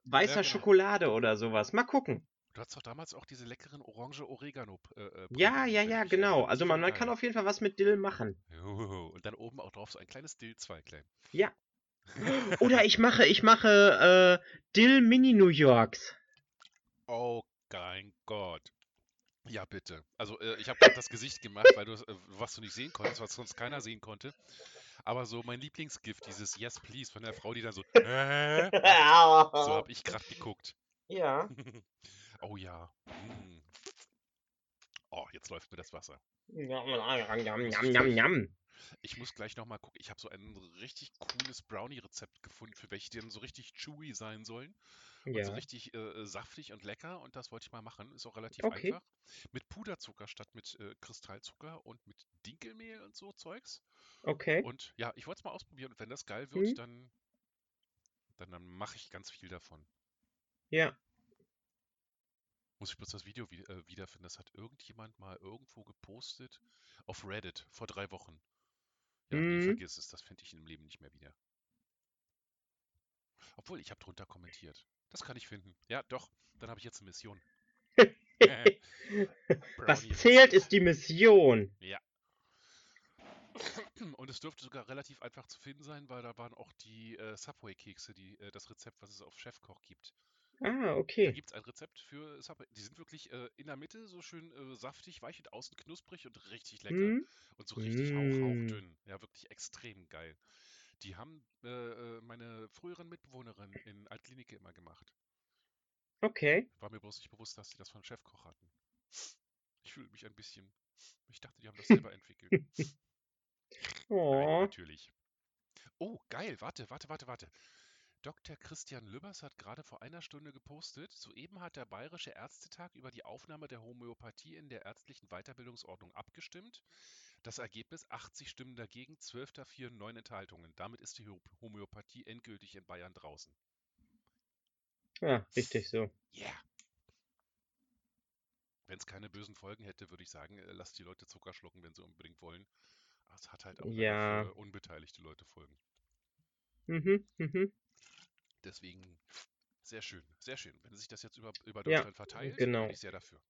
weißer genau. Schokolade oder sowas. Mal gucken. Du hattest doch damals auch diese leckeren orange Oregano. Äh, äh, Ja, ja, ja, genau. Also man, man kann auf jeden Fall was mit Dill machen. Und dann oben auch drauf so ein kleines Dillzweiglein. Ja. Oder ich mache, ich mache äh, Dill Mini New Yorks. Oh mein Gott. Ja, bitte. Also, äh, ich habe gerade das Gesicht gemacht, weil du, äh, was du nicht sehen konntest, was sonst keiner sehen konnte. Aber so mein Lieblingsgift, dieses Yes, please, von der Frau, die dann so, (laughs) äh, so habe ich gerade geguckt. Ja. (laughs) Oh ja. Mm. Oh, jetzt läuft mir das Wasser. Ich muss gleich nochmal gucken. Ich habe so ein richtig cooles Brownie-Rezept gefunden, für welche die dann so richtig chewy sein sollen. Und so Ja. richtig äh, saftig und lecker. Und das wollte ich mal machen. Ist auch relativ Okay. einfach. Mit Puderzucker statt mit äh, Kristallzucker und mit Dinkelmehl und so Zeugs. Okay. Und ja, ich wollte es mal ausprobieren. Und wenn das geil wird, Mhm. dann, dann, dann mache ich ganz viel davon. Ja. Muss ich bloß das Video äh, wiederfinden. Das hat irgendjemand mal irgendwo gepostet. Auf Reddit vor drei Wochen. Ja, nee, Mhm. vergiss es. Das finde ich im Leben nicht mehr wieder. Obwohl, ich habe drunter kommentiert. Das kann ich finden. Ja, doch. Dann habe ich jetzt eine Mission. (laughs) Was Brownie-Rezept. zählt, ist die Mission. (clears throat) Und es dürfte sogar relativ einfach zu finden sein, weil da waren auch die äh, Subway-Kekse, die, äh, das Rezept, was es auf Chefkoch gibt. Ah, Da okay. gibt es ein Rezept für Subway. Die sind wirklich äh, in der Mitte so schön äh, saftig, weich und außen knusprig und richtig lecker. Hm? Und so richtig hauch, Mm. hauchdünn. Ja, wirklich extrem geil. Die haben äh, äh, meine früheren Mitbewohnerinnen in Altklinike immer gemacht. Okay. War mir bloß nicht bewusst, dass sie das von Chefkoch hatten. Ich fühle mich ein bisschen. Ich dachte, die haben das selber entwickelt. (laughs) Nein, Oh. natürlich. Oh, geil. Warte, warte, warte, warte. Dr. Christian Lübbers hat gerade vor einer Stunde gepostet, soeben hat der Bayerische Ärztetag über die Aufnahme der Homöopathie in der ärztlichen Weiterbildungsordnung abgestimmt. Das Ergebnis 80 Stimmen dagegen, 12 dafür, 9 Enthaltungen. Damit ist die Ho- Homöopathie endgültig in Bayern draußen. Ja, richtig so. Yeah! Wenn es keine bösen Folgen hätte, würde ich sagen, äh, lasst die Leute Zucker schlucken, wenn sie unbedingt wollen. Es hat halt auch Ja. für unbeteiligte Leute Folgen. Mhm, mhm. Deswegen sehr schön, sehr schön. Wenn sich das jetzt über, über Ja, Deutschland verteilt, genau. bin ich sehr dafür.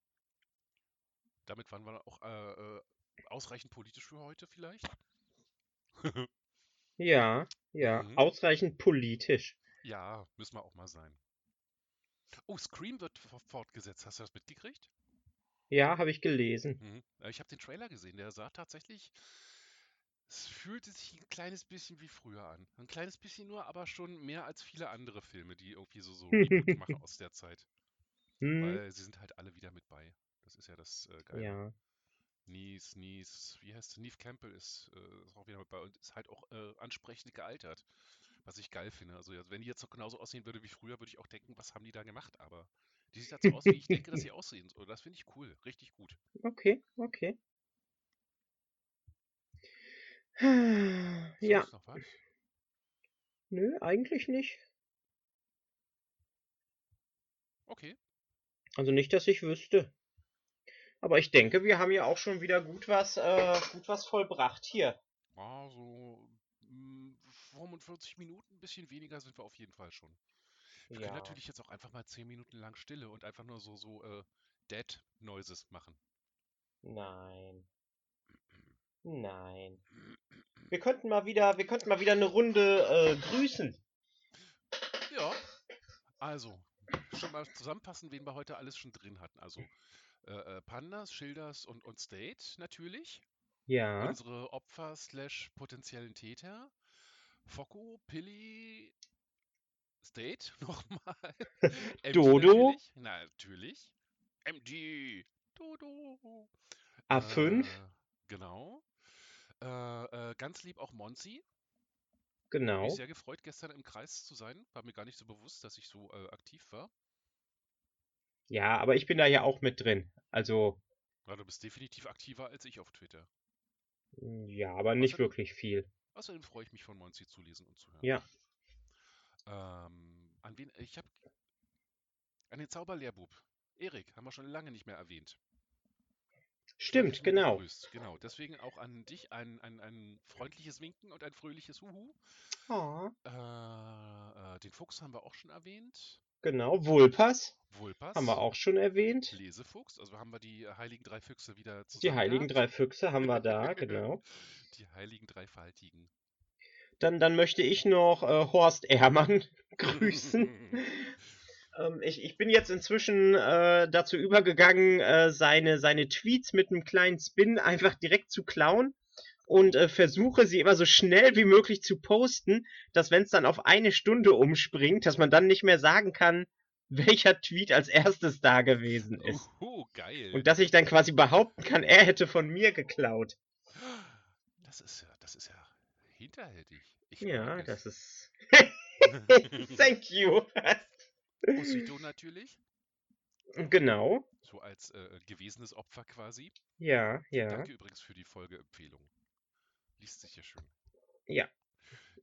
Damit waren wir auch äh, äh, ausreichend politisch für heute vielleicht. (laughs) Ja, ja. Mhm. Ausreichend politisch. Ja, müssen wir auch mal sein. Oh, Scream wird fortgesetzt. Hast du das mitgekriegt? Ja, habe ich gelesen. Mhm. Äh, Ich habe den Trailer gesehen. Der sah tatsächlich. Fühlte sich ein kleines bisschen wie früher an. Ein kleines bisschen nur, aber schon mehr als viele andere Filme, die irgendwie so, so (laughs) machen aus der Zeit. Hm, Weil sie sind halt alle wieder mit bei. Das ist ja das äh, Geile. ja. Nies, Nies, wie heißt sie? Neve Campbell ist, äh, ist auch wieder mit bei und ist halt auch äh, ansprechend gealtert. Was ich geil finde. Also, wenn die jetzt so genauso aussehen würde wie früher, würde ich auch denken, was haben die da gemacht? Aber die sieht halt so aus, wie ich denke, dass sie (laughs) aussehen. So, das finde ich cool. Richtig gut. Okay, okay. Ja, noch was? nö, eigentlich nicht. Okay. Also nicht, dass ich wüsste. Aber ich denke, wir haben ja auch schon wieder gut was, äh, gut was vollbracht hier. Ja, so mm, 45 Minuten, ein bisschen weniger sind wir auf jeden Fall schon. Wir können Ja. natürlich jetzt auch einfach mal 10 Minuten lang Stille und einfach nur so, so äh, Dead Noises machen. Nein. Nein. Wir könnten mal wieder, wir könnten mal wieder eine Runde äh, grüßen. Ja, also, schon mal zusammenfassen, wen wir heute alles schon drin hatten. Also, äh, äh, Pandas, Schilders und, und State natürlich. Ja. Unsere Opfer slash potenziellen Täter. Focko, Pilli, State (laughs) nochmal. Dodo. Natürlich. Na, natürlich. MG. Dodo. A5. Äh, genau. Äh, äh, ganz lieb auch Monzi. Genau. mich sehr gefreut, gestern im Kreis zu sein. War mir gar nicht so bewusst, dass ich so äh, aktiv war. Ja, aber ich bin da ja auch mit drin. Also, Ja, du bist definitiv aktiver als ich auf Twitter. ja, aber nicht Außerdem- wirklich viel. Außerdem freue ich mich von Monzi zu lesen und zu hören. Ja. Ähm, an wen, ich habe an den Zauberlehrbub. Erik, haben wir schon lange nicht mehr erwähnt. Stimmt, mehr genau. begrüßt. Genau, deswegen auch an dich ein, ein, ein freundliches Winken und ein fröhliches Huhu. Oh, Äh, äh, den Fuchs haben wir auch schon erwähnt. genau. Vulpas Vulpas. haben wir auch schon erwähnt. Lesefuchs, also haben wir die äh, heiligen drei Füchse wieder Die zusammen heiligen gehabt. drei Füchse haben wir da, genau. (laughs) Die heiligen dreifaltigen. Dann, dann möchte ich noch äh, Horst Ehrmann (laughs) grüßen. (laughs) Ähm, ich, ich bin jetzt inzwischen äh, dazu übergegangen, äh, seine, seine Tweets mit einem kleinen Spin einfach direkt zu klauen und äh, versuche sie immer so schnell wie möglich zu posten, dass wenn es dann auf eine Stunde umspringt, dass man dann nicht mehr sagen kann, (laughs) welcher Tweet als erstes da gewesen ist. Uhu, geil. Und dass ich dann quasi behaupten kann, er hätte von mir geklaut. Das ist ja, das ist ja hinterhältig. Ich Ja, das ist. (laughs) Thank you. (laughs) Osito natürlich, genau. so als äh, gewesenes Opfer quasi. Ja, ja. Danke übrigens für die Folgeempfehlung. Liest sich ja schön. Ja,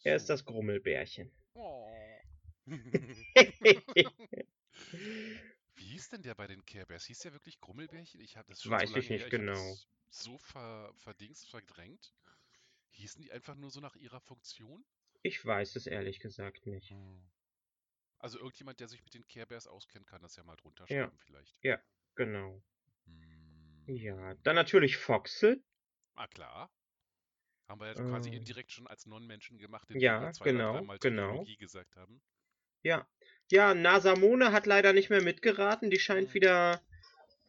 Er ist So. das Grummelbärchen. Oh. (laughs) Wie hieß denn der bei den Care Bears? Hieß der wirklich Grummelbärchen? Ich habe das schon Weiß so ich nicht her. Ich genau. das so ver, verdingst verdrängt. Hießen die einfach nur so nach ihrer Funktion? Ich weiß es ehrlich gesagt nicht. Hm. Also irgendjemand, der sich mit den Care Bears auskennt, kann das ja mal drunter Ja. schreiben vielleicht. Genau. Hm. Ja, dann natürlich Foxel. Ah klar. Haben wir ja quasi Äh, indirekt schon als Non-Menschen gemacht, indem ja, wir zwei, genau, dreimal genau. Gesagt haben. Ja. Ja, Nasamone hat leider nicht mehr mitgeraten. Die scheint Hm. wieder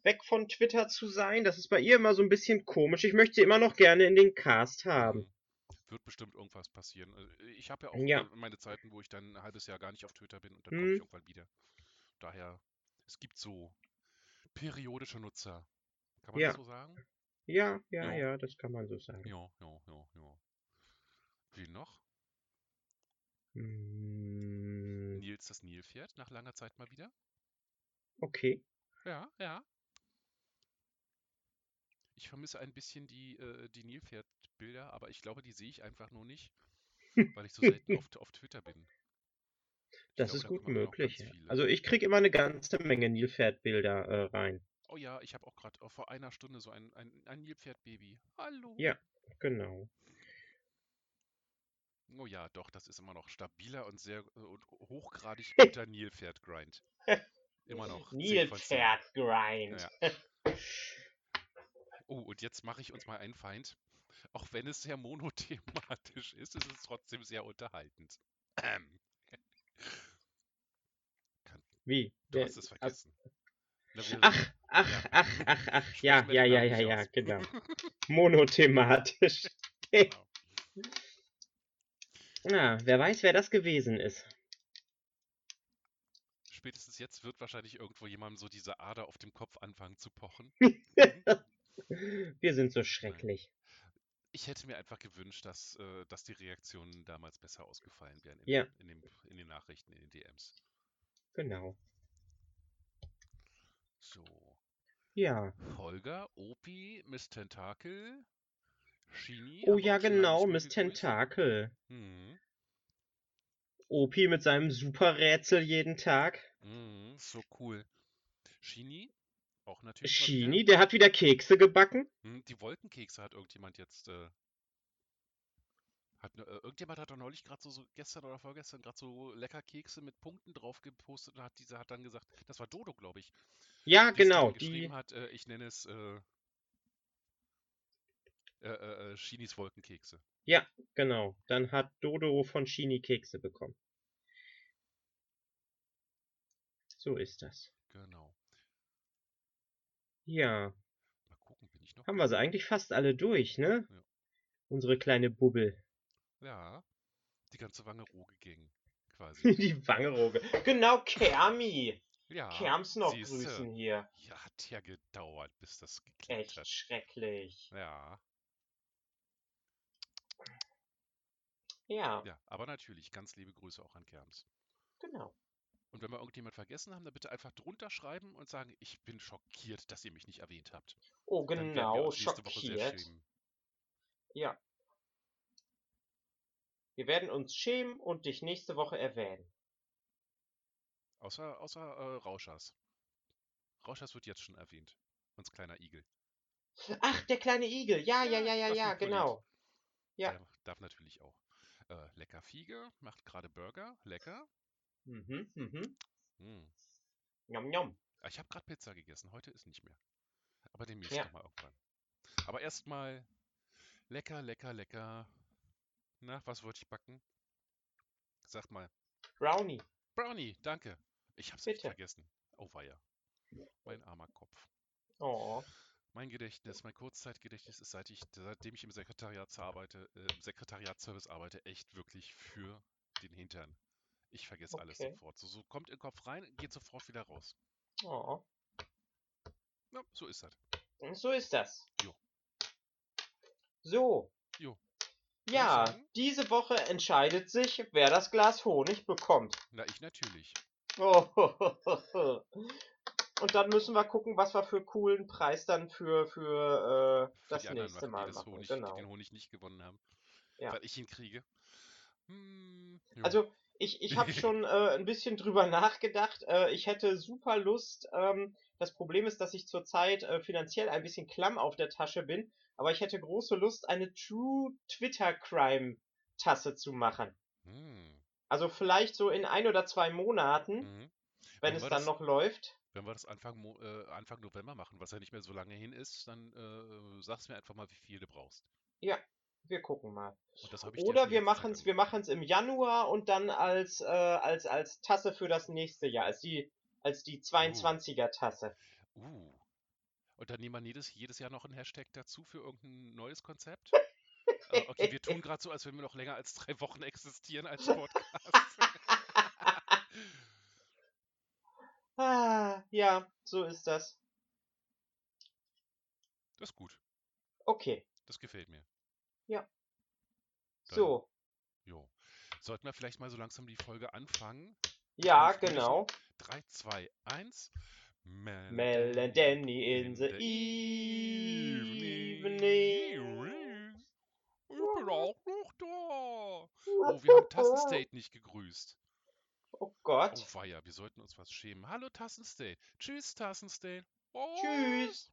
weg von Twitter zu sein. Das ist bei ihr immer so ein bisschen komisch. Ich möchte sie immer noch gerne in den Cast haben. Wird bestimmt irgendwas passieren. Äh, Ich habe ja auch Ja. äh, meine Zeiten, wo ich dann ein halbes Jahr gar nicht auf Twitter bin und dann komme ich Hm. irgendwann wieder. Daher, es gibt so periodische Nutzer. Kann man Ja. das so sagen? Ja, ja, Ja. ja, das kann man so sagen. Ja, ja, ja, ja. Wie noch? Hm, Nils das Nilpferd nach langer Zeit mal wieder? okay. Ja, ja. Ich vermisse ein bisschen die, äh, die Nilpferd-Bilder, aber ich glaube, die sehe ich einfach nur nicht, (laughs) weil ich so selten auf, auf Twitter bin. Ich Das glaube, ist gut möglich. Also ich kriege immer eine ganze Menge Nilpferdbilder äh, rein. Oh ja, ich habe auch gerade vor einer Stunde so ein, ein, ein Nilpferd-Baby. Hallo. Ja, genau. Oh ja, doch, das ist immer noch stabiler und sehr äh, und hochgradig (laughs) guter Nilpferd-Grind. Immer noch 10 von 10. Nilpferdgrind. Ja. (laughs) Oh, und jetzt mache ich uns mal einen Feind. Auch wenn es sehr monothematisch ist, ist es trotzdem sehr unterhaltend. Ähm. Wie? du hast es vergessen. Ach, ach, ach, (laughs) ach, ach. Ja, ja, ja, ja, ja, genau. (laughs) Monothematisch. (laughs) Genau. Na, wer weiß, wer das gewesen ist. Spätestens jetzt wird wahrscheinlich irgendwo jemandem so diese Ader auf dem Kopf anfangen zu pochen. Wir sind so schrecklich. Ich hätte mir einfach gewünscht, dass, äh, dass die Reaktionen damals besser ausgefallen wären in, Ja. in, dem, in den Nachrichten, in den DMs. Genau. So. Ja. Holger, Opi, Miss Tentakel, Shini. Oh ja, genau, Miss. Tentakel. Mhm. Opi mit seinem Superrätsel jeden Tag. Mhm, so cool. Shini, auch natürlich Shini, der hat wieder Kekse gebacken. Hm, die Wolkenkekse hat irgendjemand jetzt. Äh, hat, äh, irgendjemand hat doch neulich gerade so, so gestern oder vorgestern gerade so lecker Kekse mit Punkten drauf gepostet und hat diese hat dann gesagt, das war Dodo, glaube ich, Ja, genau, die. hat, äh, ich nenne es äh, äh, äh, äh, Shinis Wolkenkekse. Ja, genau. Dann hat Dodo von Shini Kekse bekommen. So ist das. Genau. Ja, Mal gucken, bin ich noch haben wir sie eigentlich fast alle durch, ne? Ja. Unsere kleine Bubbel. Ja, die ganze Wange roh gegangen, (laughs) quasi. Die Wangeroge. Genau, Kermi. Ja, Kerms noch siehste. grüßen hier. Ja, hat ja gedauert, bis das geklappt Echt hat. schrecklich. Ja, Ja, ja, aber natürlich, ganz liebe Grüße auch an Kerms. genau. Und wenn wir irgendjemand vergessen haben, dann bitte einfach drunter schreiben und sagen, ich bin schockiert, dass ihr mich nicht erwähnt habt. Oh, genau, nächste Woche sehr schockiert. Ja. Wir werden uns schämen und dich nächste Woche erwähnen. Außer, außer äh, Rauschers. Rauschers wird jetzt schon erwähnt. Uns kleiner Igel. Ach, der kleine Igel. Ja, ja, Ja, ja, ja, ja, genau. Ja. Der darf natürlich auch. Äh, lecker Fiege macht gerade Burger. Lecker. Mhm, mhm. Hm. Njom, njom. Ah, Ich habe gerade Pizza gegessen. Heute ist nicht mehr. Aber demnächst Ja. noch mal irgendwann. Aber erstmal lecker, lecker, lecker. Na, was wollte ich backen? Sag mal. Brownie. Brownie, danke. Ich hab's Bitte. vergessen. Oh weia. Mein armer Kopf. Oh. Mein Gedächtnis, mein Kurzzeitgedächtnis ist, seit ich, seitdem ich im Sekretariat arbeite, äh, im Sekretariatsservice arbeite, echt wirklich für den Hintern. Ich vergesse alles Okay. sofort. So, so kommt in den Kopf rein, geht sofort wieder raus. Oh. Ja, so ist das. So ist das. Jo. So. Jo. Ja, diese Woche entscheidet sich, wer das Glas Honig bekommt. Na, ich natürlich. Oh. (laughs) Und dann müssen wir gucken, was wir für coolen Preis dann für, für, äh, Für das anderen nächste machen, Mal machen. Honig, genau. den Honig nicht gewonnen haben. Ja. Weil ich ihn kriege. Hm. Also ich, ich habe (laughs) schon äh, ein bisschen drüber (laughs) nachgedacht. Äh, ich hätte super Lust. Ähm, das Problem ist, dass ich zurzeit äh, finanziell ein bisschen klamm auf der Tasche bin. Aber ich hätte große Lust, eine True Twitter Crime Tasse zu machen. Hm, Also vielleicht so in ein oder zwei Monaten, mhm. wenn es dann das- noch läuft. Wenn wir das Anfang, äh, Anfang November machen, was ja nicht mehr so lange hin ist, dann äh, sag's mir einfach mal, wie viel du brauchst. Ja, Wir gucken mal. Oder wir Jahr machen's, wir gemacht. machen's im Januar und dann als, äh, als, als Tasse für das nächste Jahr, als die, als die 22er Tasse. Uh. Und dann nehmen wir jedes, jedes Jahr noch einen Hashtag dazu für irgendein neues Konzept? Äh, okay, wir tun (laughs) gerade so, als wenn wir noch länger als drei Wochen existieren als Podcast. (laughs) Ah, ja, so ist das. Das ist gut. Okay, Das gefällt mir. Dann- so. Jo. Sollten wir vielleicht mal so langsam die Folge anfangen? Ja, genau. 3, 2, 1. Mel, Mel and Danny in the evening. Ich bin auch noch da. Oh, wir haben Tassenstate nicht gegrüßt. Oh Oh Gott. weia, wir sollten uns was schämen. Hallo Tassenstate. Tschüss Tassenstate. Oh. Tschüss.